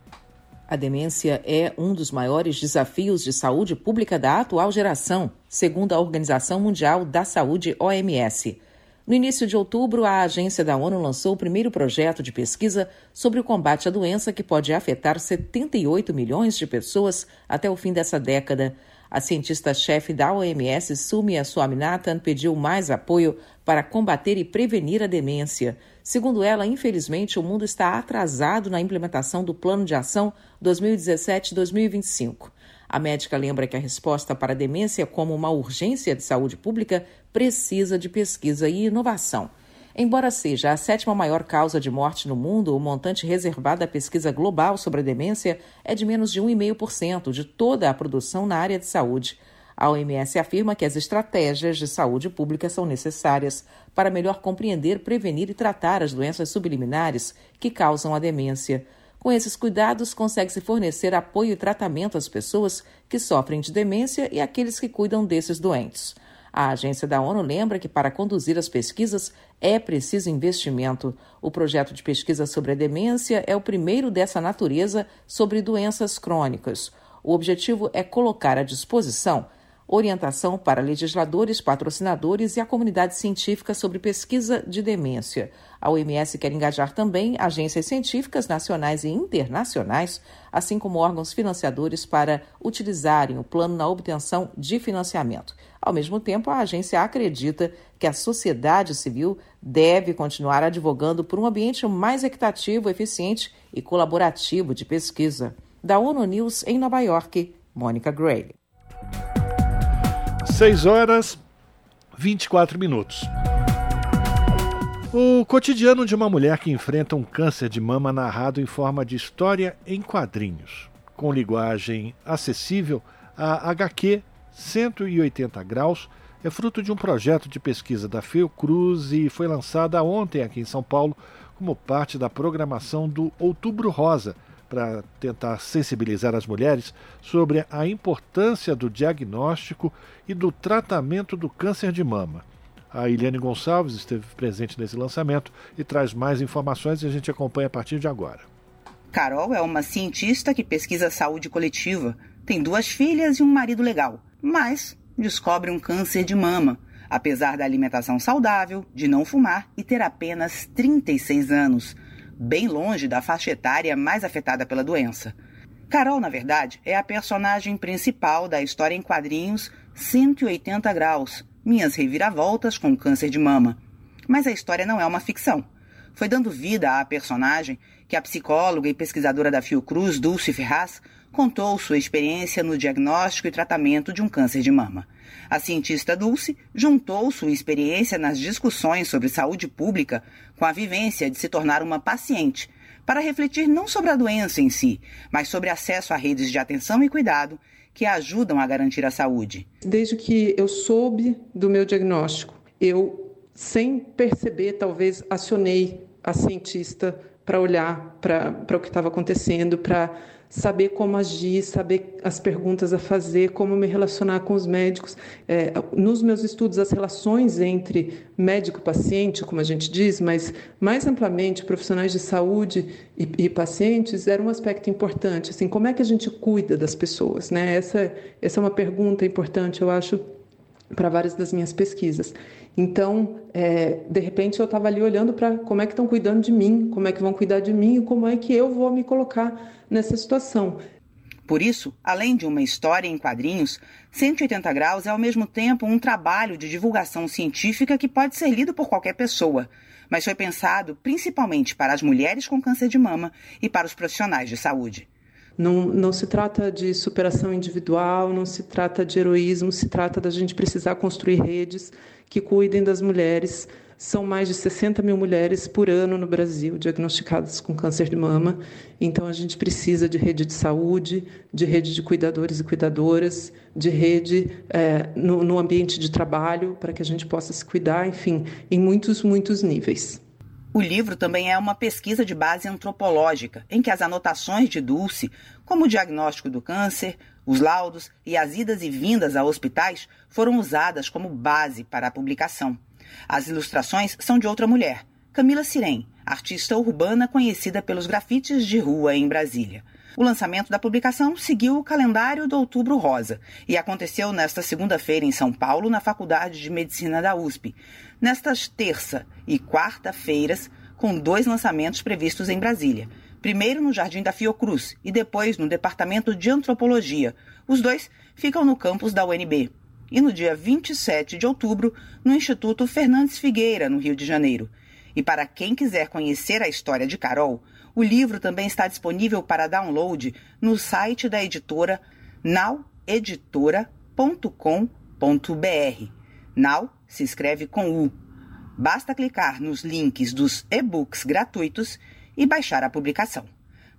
A demência é um dos maiores desafios de saúde pública da atual geração, segundo a Organização Mundial da Saúde, OMS. No início de outubro, a agência da ONU lançou o primeiro projeto de pesquisa sobre o combate à doença que pode afetar 78 milhões de pessoas até o fim dessa década. A cientista-chefe da OMS, Sumia Swaminathan, pediu mais apoio para combater e prevenir a demência. Segundo ela, infelizmente, o mundo está atrasado na implementação do Plano de Ação 2017-2025. A médica lembra que a resposta para a demência como uma urgência de saúde pública precisa de pesquisa e inovação. Embora seja a sétima maior causa de morte no mundo, o montante reservado à pesquisa global sobre a demência é de menos de 1,5% de toda a produção na área de saúde. A OMS afirma que as estratégias de saúde pública são necessárias para melhor compreender, prevenir e tratar as doenças subliminares que causam a demência. Com esses cuidados, consegue-se fornecer apoio e tratamento às pessoas que sofrem de demência e àqueles que cuidam desses doentes. A agência da ONU lembra que para conduzir as pesquisas é preciso investimento. O projeto de pesquisa sobre a demência é o primeiro dessa natureza sobre doenças crônicas. O objetivo é colocar à disposição orientação para legisladores, patrocinadores e a comunidade científica sobre pesquisa de demência. A OMS quer engajar também agências científicas nacionais e internacionais, assim como órgãos financiadores para utilizarem o plano na obtenção de financiamento. Ao mesmo tempo, a agência acredita que a sociedade civil deve continuar advogando por um ambiente mais equitativo, eficiente e colaborativo de pesquisa. Da ONU News em Nova York, Mônica Gray. 6 horas 24 minutos. O cotidiano de uma mulher que enfrenta um câncer de mama narrado em forma de história em quadrinhos, com linguagem acessível, a HQ 180 graus é fruto de um projeto de pesquisa da Fiocruz e foi lançada ontem aqui em São Paulo como parte da programação do Outubro Rosa, para tentar sensibilizar as mulheres sobre a importância do diagnóstico e do tratamento do câncer de mama. A Eliane Gonçalves esteve presente nesse lançamento e traz mais informações e a gente acompanha a partir de agora. Carol é uma cientista que pesquisa saúde coletiva. Tem duas filhas e um marido legal, mas descobre um câncer de mama, apesar da alimentação saudável, de não fumar e ter apenas 36 anos bem longe da faixa etária mais afetada pela doença. Carol, na verdade, é a personagem principal da história em quadrinhos 180 Graus, Minhas Reviravoltas com Câncer de Mama. Mas a história não é uma ficção. Foi dando vida à personagem que a psicóloga e pesquisadora da Fiocruz, Dulce Ferraz, contou sua experiência no diagnóstico e tratamento de um câncer de mama. A cientista Dulce juntou sua experiência nas discussões sobre saúde pública com a vivência de se tornar uma paciente, para refletir não sobre a doença em si, mas sobre acesso a redes de atenção e cuidado que ajudam a garantir a saúde. Desde que eu soube do meu diagnóstico, eu, sem perceber, talvez acionei a cientista para olhar para o que estava acontecendo, para saber como agir, saber as perguntas a fazer, como me relacionar com os médicos. É, nos meus estudos, as relações entre médico e paciente, como a gente diz, mas mais amplamente profissionais de saúde e, e pacientes, era um aspecto importante. Assim, como é que a gente cuida das pessoas? Né? Essa, essa é uma pergunta importante, eu acho, para várias das minhas pesquisas. Então, é, de repente, eu estava ali olhando para como é que estão cuidando de mim, como é que vão cuidar de mim e como é que eu vou me colocar nessa situação. Por isso, além de uma história em quadrinhos, 180 Graus é ao mesmo tempo um trabalho de divulgação científica que pode ser lido por qualquer pessoa, mas foi pensado principalmente para as mulheres com câncer de mama e para os profissionais de saúde. Não, não se trata de superação individual, não se trata de heroísmo, se trata da gente precisar construir redes que cuidem das mulheres. São mais de 60 mil mulheres por ano no Brasil diagnosticadas com câncer de mama. Então, a gente precisa de rede de saúde, de rede de cuidadores e cuidadoras, de rede é, no, no ambiente de trabalho, para que a gente possa se cuidar, enfim, em muitos, muitos níveis. O livro também é uma pesquisa de base antropológica, em que as anotações de Dulce, como o diagnóstico do câncer, os laudos e as idas e vindas a hospitais, foram usadas como base para a publicação. As ilustrações são de outra mulher, Camila Sirem, artista urbana conhecida pelos grafites de rua em Brasília. O lançamento da publicação seguiu o calendário do Outubro Rosa e aconteceu nesta segunda-feira em São Paulo, na Faculdade de Medicina da USP, nestas terça e quarta-feiras, com dois lançamentos previstos em Brasília. Primeiro no Jardim da Fiocruz e depois no Departamento de Antropologia. Os dois ficam no campus da UNB. E no dia 27 de outubro, no Instituto Fernandes Figueira, no Rio de Janeiro. E para quem quiser conhecer a história de Carol, o livro também está disponível para download no site da editora naueditora.com.br. Now se escreve com U. Basta clicar nos links dos e-books gratuitos e baixar a publicação.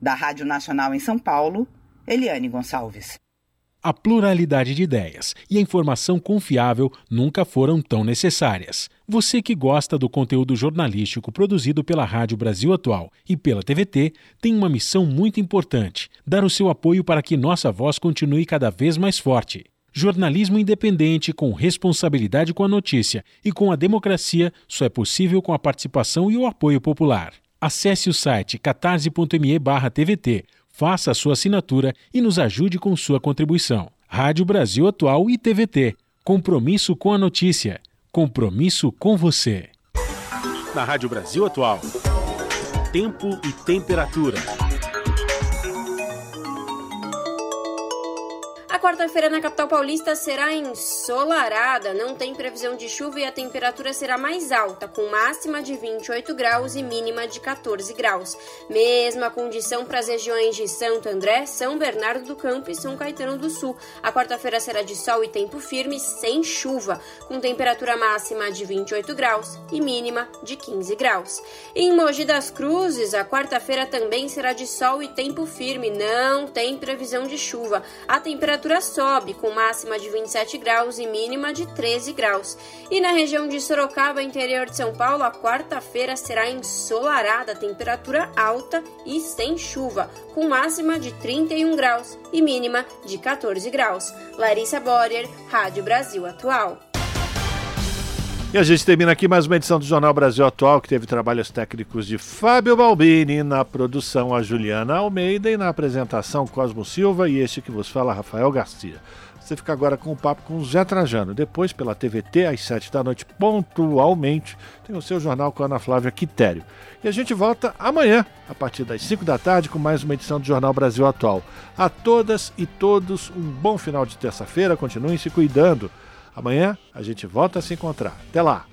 Da Rádio Nacional em São Paulo, Eliane Gonçalves. A pluralidade de ideias e a informação confiável nunca foram tão necessárias. Você que gosta do conteúdo jornalístico produzido pela Rádio Brasil Atual e pela TVT tem uma missão muito importante: dar o seu apoio para que nossa voz continue cada vez mais forte. Jornalismo independente, com responsabilidade com a notícia e com a democracia, só é possível com a participação e o apoio popular. Acesse o site catarse.me/tvt, faça a sua assinatura e nos ajude com sua contribuição. Rádio Brasil Atual e TVT. Compromisso com a notícia. Compromisso com você. Na Rádio Brasil Atual. Tempo e temperatura. Quarta-feira na capital paulista será ensolarada, não tem previsão de chuva e a temperatura será mais alta, com máxima de 28 graus e mínima de 14 graus. Mesma condição para as regiões de Santo André, São Bernardo do Campo e São Caetano do Sul. A quarta-feira será de sol e tempo firme, sem chuva, com temperatura máxima de 28 graus e mínima de 15 graus. Em Mogi das Cruzes, a quarta-feira também será de sol e tempo firme, não tem previsão de chuva. A temperatura temperatura sobe, com máxima de 27 graus e mínima de 13 graus. E na região de Sorocaba, interior de São Paulo, a quarta-feira será ensolarada, temperatura alta e sem chuva, com máxima de 31 graus e mínima de 14 graus. Larissa Borer, Rádio Brasil Atual. E a gente termina aqui mais uma edição do Jornal Brasil Atual, que teve trabalhos técnicos de Fábio Balbini, na produção a Juliana Almeida e na apresentação Cosmo Silva e este que vos fala Rafael Garcia. Você fica agora com o papo com o Zé Trajano. Depois, pela TVT, às 7 da noite, pontualmente, tem o seu jornal com a Ana Flávia Quitério. E a gente volta amanhã, a partir das 5 da tarde, com mais uma edição do Jornal Brasil Atual. A todas e todos, um bom final de terça-feira. Continuem se cuidando. Amanhã a gente volta a se encontrar. Até lá!